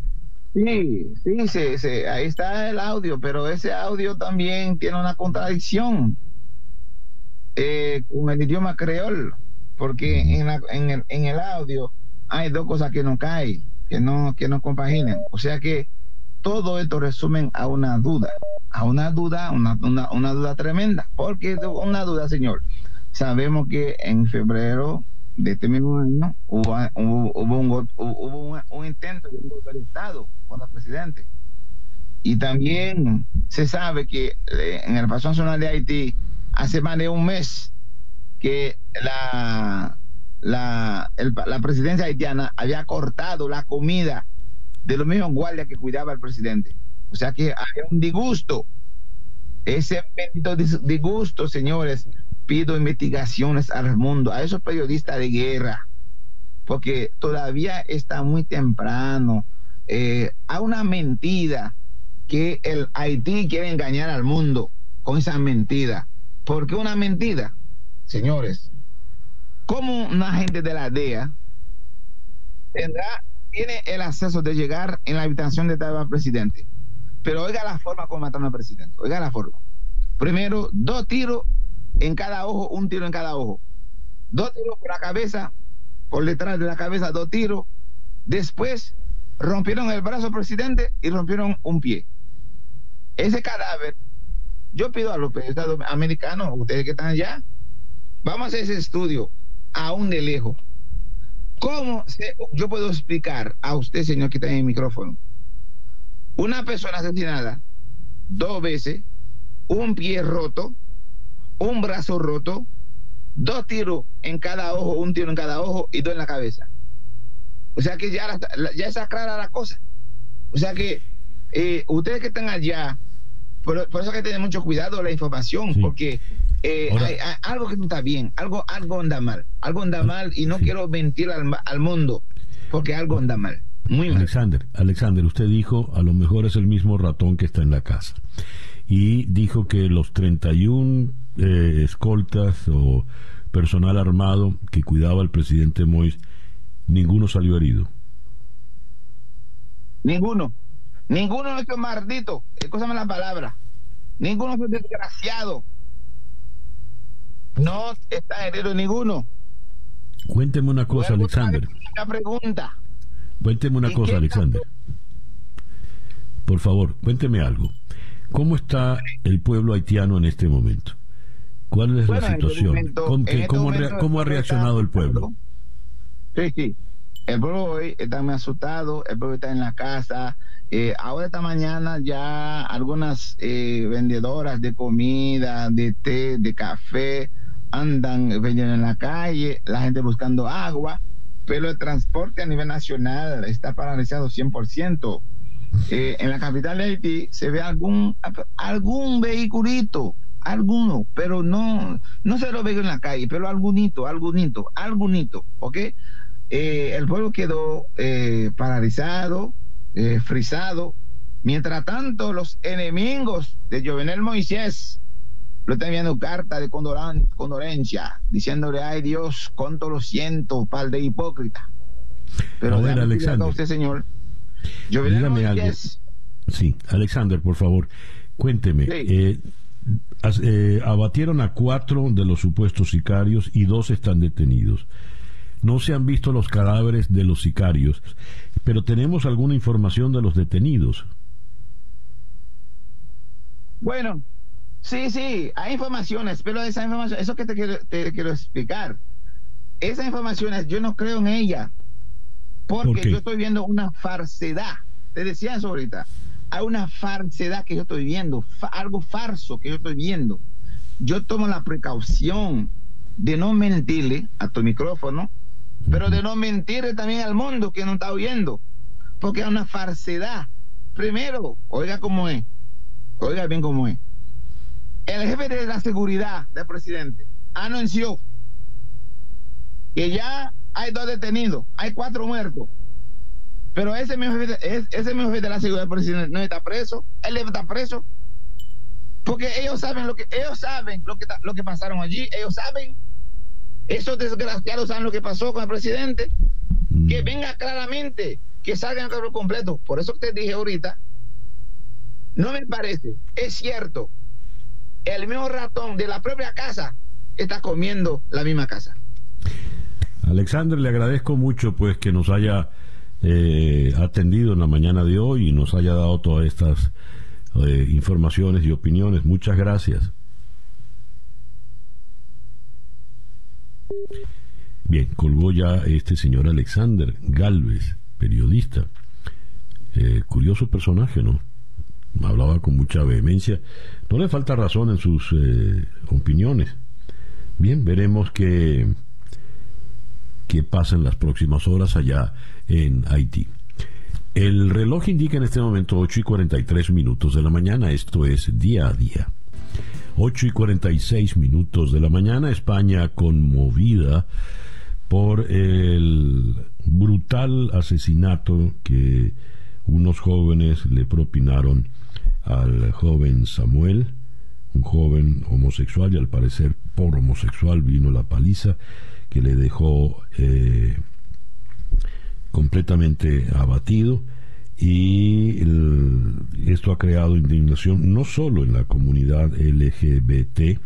Sí, sí, sí, ahí está el audio, pero ese audio también tiene una contradicción eh, con el idioma creol, porque en, en, el, en el audio hay dos cosas que no caen, que no, que no compaginan. O sea que todo esto resumen a una duda, a una duda, una, una, duda tremenda. porque una duda, señor? Sabemos que en febrero de este mismo año hubo, hubo, un, intento de un golpe de Estado presidente. Y también se sabe que eh, en el Paso Nacional de Haití, hace más de un mes, que la, la, la presidencia haitiana había cortado la comida de los mismos guardias que cuidaba al presidente. O sea que había un disgusto. Ese bendito disgusto, señores, pido investigaciones al mundo, a esos periodistas de guerra, porque todavía está muy temprano. Eh, a una mentira que el Haití quiere engañar al mundo con esa mentira. ¿Por qué una mentira? Señores, ¿cómo una gente de la DEA tiene el acceso de llegar en la habitación de tal presidente. Pero oiga la forma como mataron al presidente. Oiga la forma. Primero, dos tiros en cada ojo, un tiro en cada ojo. Dos tiros por la cabeza, por detrás de la cabeza, dos tiros. Después, rompieron el brazo presidente y rompieron un pie. Ese cadáver, yo pido a los periodistas americanos, ustedes que están allá, vamos a hacer ese estudio aún de lejos ¿Cómo yo puedo explicar a usted, señor, que está en el micrófono, una persona asesinada dos veces, un pie roto, un brazo roto, dos tiros en cada ojo, un tiro en cada ojo y dos en la cabeza. O sea que ya, ya está clara la cosa. O sea que eh, ustedes que están allá, por, eso hay que tener mucho cuidado la información, porque eh, hay, algo que no está bien, algo, algo anda mal, algo anda mal y no quiero mentir al, al mundo, porque algo anda mal. Muy mal. Alexander, Alexander, usted dijo, a lo mejor es el mismo ratón que está en la casa. Y dijo que los 31 eh, escoltas o personal armado que cuidaba al presidente Mois, ninguno salió herido. Ninguno. Ninguno es maldito. Escúchame la palabra. Ninguno fue desgraciado. No está herido ninguno. Cuénteme una cosa, Alexander. Una pregunta. Cuénteme una cosa, Alexander. Por favor, cuénteme algo. ¿Cómo está el pueblo haitiano en este momento? ¿Cuál es la situación? Este ¿Cómo, ha reaccionado el pueblo? Sí. El pueblo hoy está muy asustado, el pueblo está en la casa. Eh, ahora esta mañana ya algunas eh, vendedoras de comida, de té, de café, andan vendiendo en la calle, la gente buscando agua, pero el transporte a nivel nacional está paralizado 100%. Eh, en la capital de Haití se ve algún, algún vehiculito, alguno, pero no, no se lo veo en la calle, pero algunito, algunito, algunito, ¿ok? Eh, el pueblo quedó eh, paralizado, frisado. Mientras tanto, los enemigos de Jovenel Moisés lo están enviando carta de condolencia, diciéndole, ay Dios, cuánto lo siento, par de hipócrita. Pero ver, Alexander. usted, señor, Dígame algo. Sí, Alexander, por favor, cuénteme. Eh, eh, abatieron a cuatro de los supuestos sicarios y dos están detenidos. No se han visto los cadáveres de los sicarios, pero tenemos alguna información de los detenidos. Bueno, sí, sí, hay informaciones, pero esa información, eso que te quiero, te quiero explicar, esas informaciones yo no creo en ella. Porque yo estoy viendo una falsedad. Te decía eso ahorita. Hay una falsedad que yo estoy viendo, algo falso que yo estoy viendo. Yo tomo la precaución de no mentirle a tu micrófono, pero de no mentirle también al mundo que no está oyendo. Porque hay una falsedad. Primero, oiga cómo es. Oiga bien cómo es. El jefe de la seguridad del presidente anunció que ya hay dos detenidos, hay cuatro muertos. Pero ese mismo jefe, ese mismo jefe de la seguridad del presidente no está preso, él está preso. Porque ellos saben lo que ellos saben lo que lo que pasaron allí, ellos saben. Esos desgraciados saben lo que pasó con el presidente. Mm. Que venga claramente, que salgan el completo. Por eso te dije ahorita, no me parece, es cierto, el mismo ratón de la propia casa está comiendo la misma casa. Alexander, le agradezco mucho pues que nos haya eh, atendido en la mañana de hoy y nos haya dado todas estas eh, informaciones y opiniones. Muchas gracias. Bien, colgó ya este señor Alexander Galvez, periodista. Eh, curioso personaje, ¿no? Hablaba con mucha vehemencia. No le falta razón en sus opiniones. Bien, veremos que qué pasa en las próximas horas allá en Haití. El reloj indica en este momento 8 y 43 minutos de la mañana, esto es día a día. 8 y 46 minutos de la mañana, España conmovida por el brutal asesinato que unos jóvenes le propinaron al joven Samuel, un joven homosexual y al parecer por homosexual vino la paliza que le dejó eh, completamente abatido y esto ha creado indignación no solo en la comunidad LGBT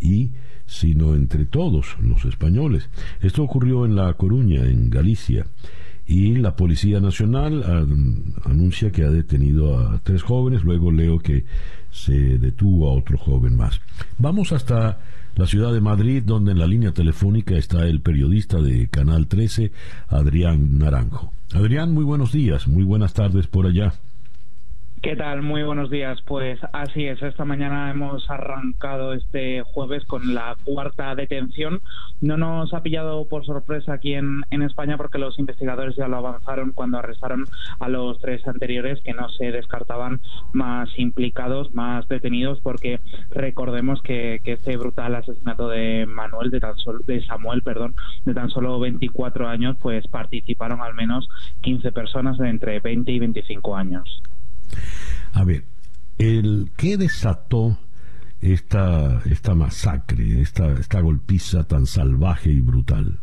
y sino entre todos los españoles. Esto ocurrió en La Coruña, en Galicia, y la Policía Nacional anuncia que ha detenido a tres jóvenes, luego leo que se detuvo a otro joven más. Vamos hasta la ciudad de Madrid, donde en la línea telefónica está el periodista de Canal 13, Adrián Naranjo. Adrián, muy buenos días, muy buenas tardes por allá. ¿Qué tal? Muy buenos días. Pues así es, esta mañana hemos arrancado este jueves con la cuarta detención. No nos ha pillado por sorpresa aquí en, España porque los investigadores ya lo avanzaron cuando arrestaron a los tres anteriores que no se descartaban más implicados, más detenidos, porque recordemos que, este brutal asesinato de Manuel, de, tan solo, de Samuel, perdón, de tan solo 24 años, pues participaron al menos 15 personas de entre 20 y 25 años. A ver, el ¿qué desató esta, esta masacre, esta, esta golpiza tan salvaje y brutal?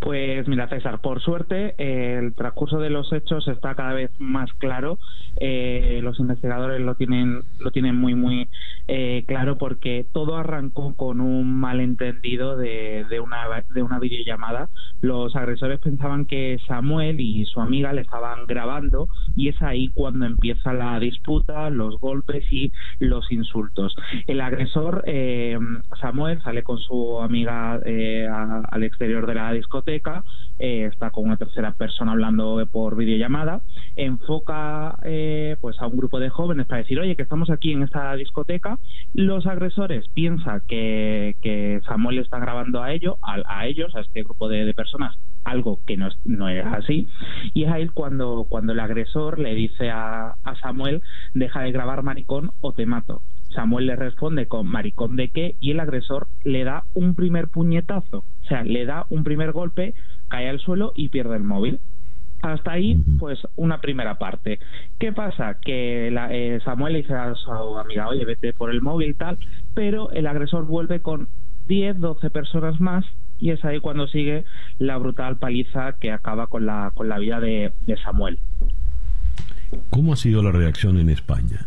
Pues mira, César, por suerte el transcurso de los hechos está cada vez más claro. Eh, los investigadores lo tienen, lo tienen muy, muy eh, claro porque todo arrancó con un malentendido de, de, una, de una videollamada. Los agresores pensaban que Samuel y su amiga le estaban grabando y es ahí cuando empieza la disputa, los golpes y los insultos. El agresor, eh, Samuel, sale con su amiga al exterior de la discoteca, eh, está con una tercera persona hablando por videollamada, enfoca eh, pues a un grupo de jóvenes para decir, oye, que estamos aquí en esta discoteca, los agresores piensan que, que Samuel está grabando a ellos, a, ellos, a este grupo de, personas, algo que no es, no es así, y es ahí cuando, cuando el agresor le dice a, a Samuel, deja de grabar maricón o te mato. Samuel le responde con maricón de qué y el agresor le da un primer puñetazo, o sea, le da un primer golpe, cae al suelo y pierde el móvil. Hasta ahí, pues una primera parte. ¿Qué pasa? Que eh, Samuel le dice a su amiga, oye, vete por el móvil y tal, pero el agresor vuelve con 10, 12 personas más y es ahí cuando sigue la brutal paliza que acaba con la, con la vida de Samuel. ¿Cómo ha sido la reacción en España?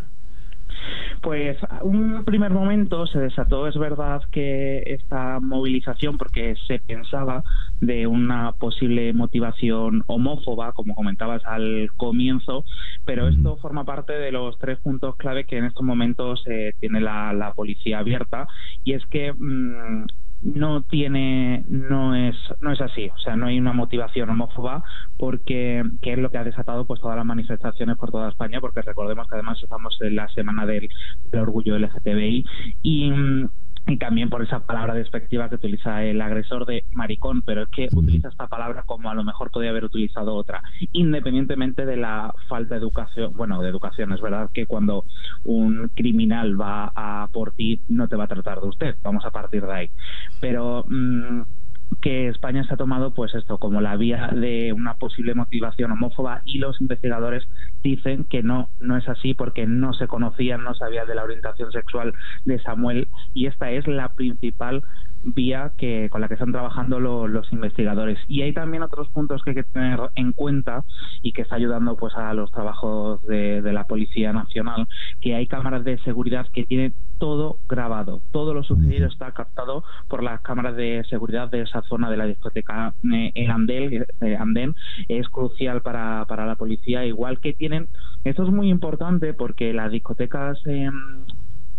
Pues un primer momento se desató, es verdad que esta movilización, porque se pensaba de una posible motivación homófoba, como comentabas al comienzo, pero esto forma parte de los tres puntos clave que en estos momentos eh, tiene la, policía abierta, y es que mm, no tiene no es no es así. O sea no hay una motivación homófoba porque que es lo que ha desatado pues todas las manifestaciones por toda España porque recordemos que además estamos en la semana del, del orgullo LGTBI y también por esa palabra despectiva que utiliza el agresor de maricón, pero es que utiliza esta palabra como a lo mejor podría haber utilizado otra, independientemente de la falta de educación, bueno, de educación, es verdad que cuando un criminal va a por ti no te va a tratar de usted, vamos a partir de ahí, pero... Mm, que España se ha tomado pues esto como la vía de una posible motivación homófoba y los investigadores dicen que no no es así porque no se conocían no sabían de la orientación sexual de Samuel y esta es la principal vía que con la que están trabajando los investigadores. Y hay también otros puntos que hay que tener en cuenta y que está ayudando pues a los trabajos de, de la policía nacional que hay cámaras de seguridad que tienen todo grabado. Todo lo sucedido está captado por las cámaras de seguridad de esa zona de la discoteca eh, en Andel, eh, Andén. Es crucial para, para la policía igual que tienen esto es muy importante porque las discotecas eh,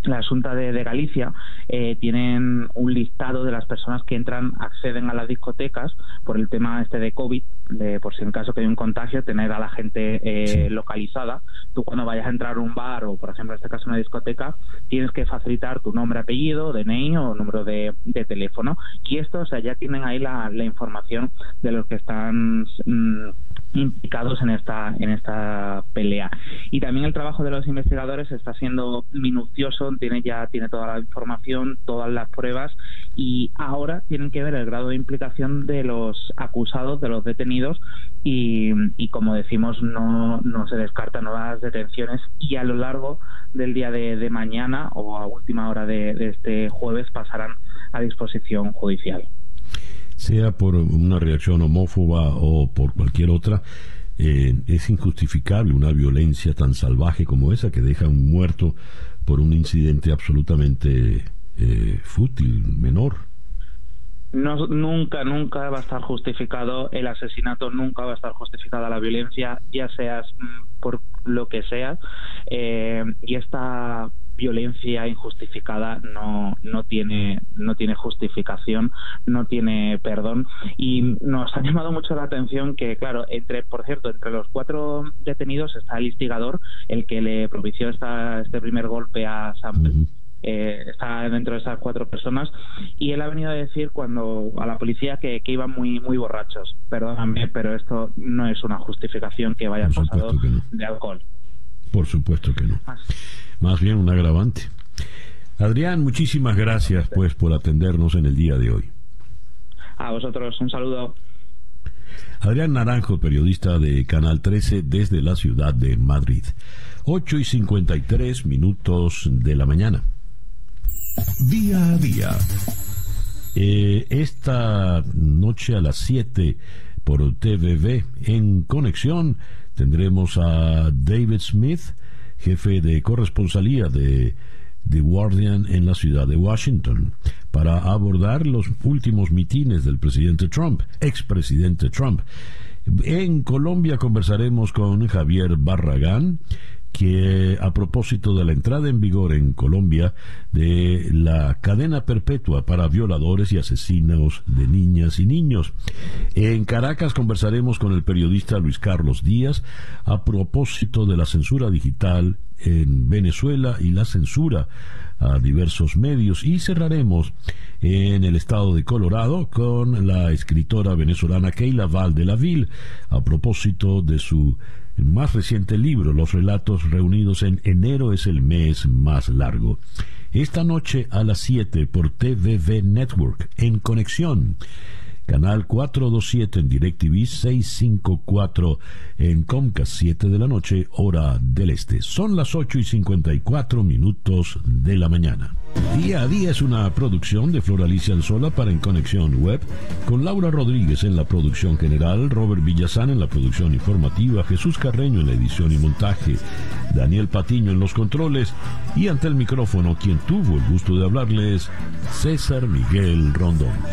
la Junta de, Galicia eh, tienen un listado de las personas que entran, acceden a las discotecas por el tema este de COVID, de, por si en caso que hay un contagio, tener a la gente eh, localizada. Tú cuando vayas a entrar a un bar o, por ejemplo, en este caso una discoteca, tienes que facilitar tu nombre, apellido, DNI o número de, teléfono. Y esto, o sea, ya tienen ahí la, información de los que están... Mm, implicados en esta en esta pelea. Y también el trabajo de los investigadores está siendo minucioso tiene ya tiene toda la información todas las pruebas y ahora tienen que ver el grado de implicación de los acusados de los detenidos y, como decimos no no se descartan nuevas detenciones y a lo largo del día de, mañana o a última hora de este jueves pasarán a disposición judicial sea por una reacción homófoba o por cualquier otra, eh, es injustificable una violencia tan salvaje como esa que deja un muerto por un incidente absolutamente eh, fútil, menor. No, nunca, nunca va a estar justificado el asesinato, nunca va a estar justificada la violencia, ya seas mm, por lo que sea. Eh, y esta violencia injustificada no, no tiene no tiene justificación, no tiene perdón. Y nos ha llamado mucho la atención que claro, entre por cierto, entre los cuatro detenidos está el instigador, el que le propició esta, este primer golpe a Samuel. Eh, está dentro de esas cuatro personas. Y él ha venido a decir cuando a la policía que, iban muy muy borrachos. Perdóname pero esto no es una justificación que vayan pasados de alcohol por supuesto que no más bien un agravante Adrián muchísimas gracias pues por atendernos en el día de hoy a vosotros un saludo Adrián Naranjo, periodista de Canal 13 desde la ciudad de Madrid. 8 y 53 minutos de la mañana. Día a día. Eh, esta noche a las 7 por TVV en conexión tendremos a David Smith, jefe de corresponsalía de The Guardian en la ciudad de Washington, para abordar los últimos mitines del presidente Trump, expresidente Trump. En Colombia conversaremos con Javier Barragán, que a propósito de la entrada en vigor en Colombia de la cadena perpetua para violadores y asesinos de niñas y niños. En Caracas conversaremos con el periodista Luis Carlos Díaz a propósito de la censura digital en Venezuela y la censura a diversos medios y cerraremos en el estado de Colorado con la escritora venezolana Keila Val de la Ville a propósito de su el más reciente libro, Los relatos reunidos en enero es el mes más largo. Esta noche a las 7 por TVV Network, en conexión. Canal 427 en DirecTV, 654 en Comcast, 7 de la noche, hora del este. Son las 8 y 54 minutos de la mañana. Día a día es una producción de Floralicia Anzola para En Conexión Web, con Laura Rodríguez en la producción general, Robert Villazán en la producción informativa, Jesús Carreño en la edición y montaje, Daniel Patiño en los controles y ante el micrófono quien tuvo el gusto de hablarles, César Miguel Rondón.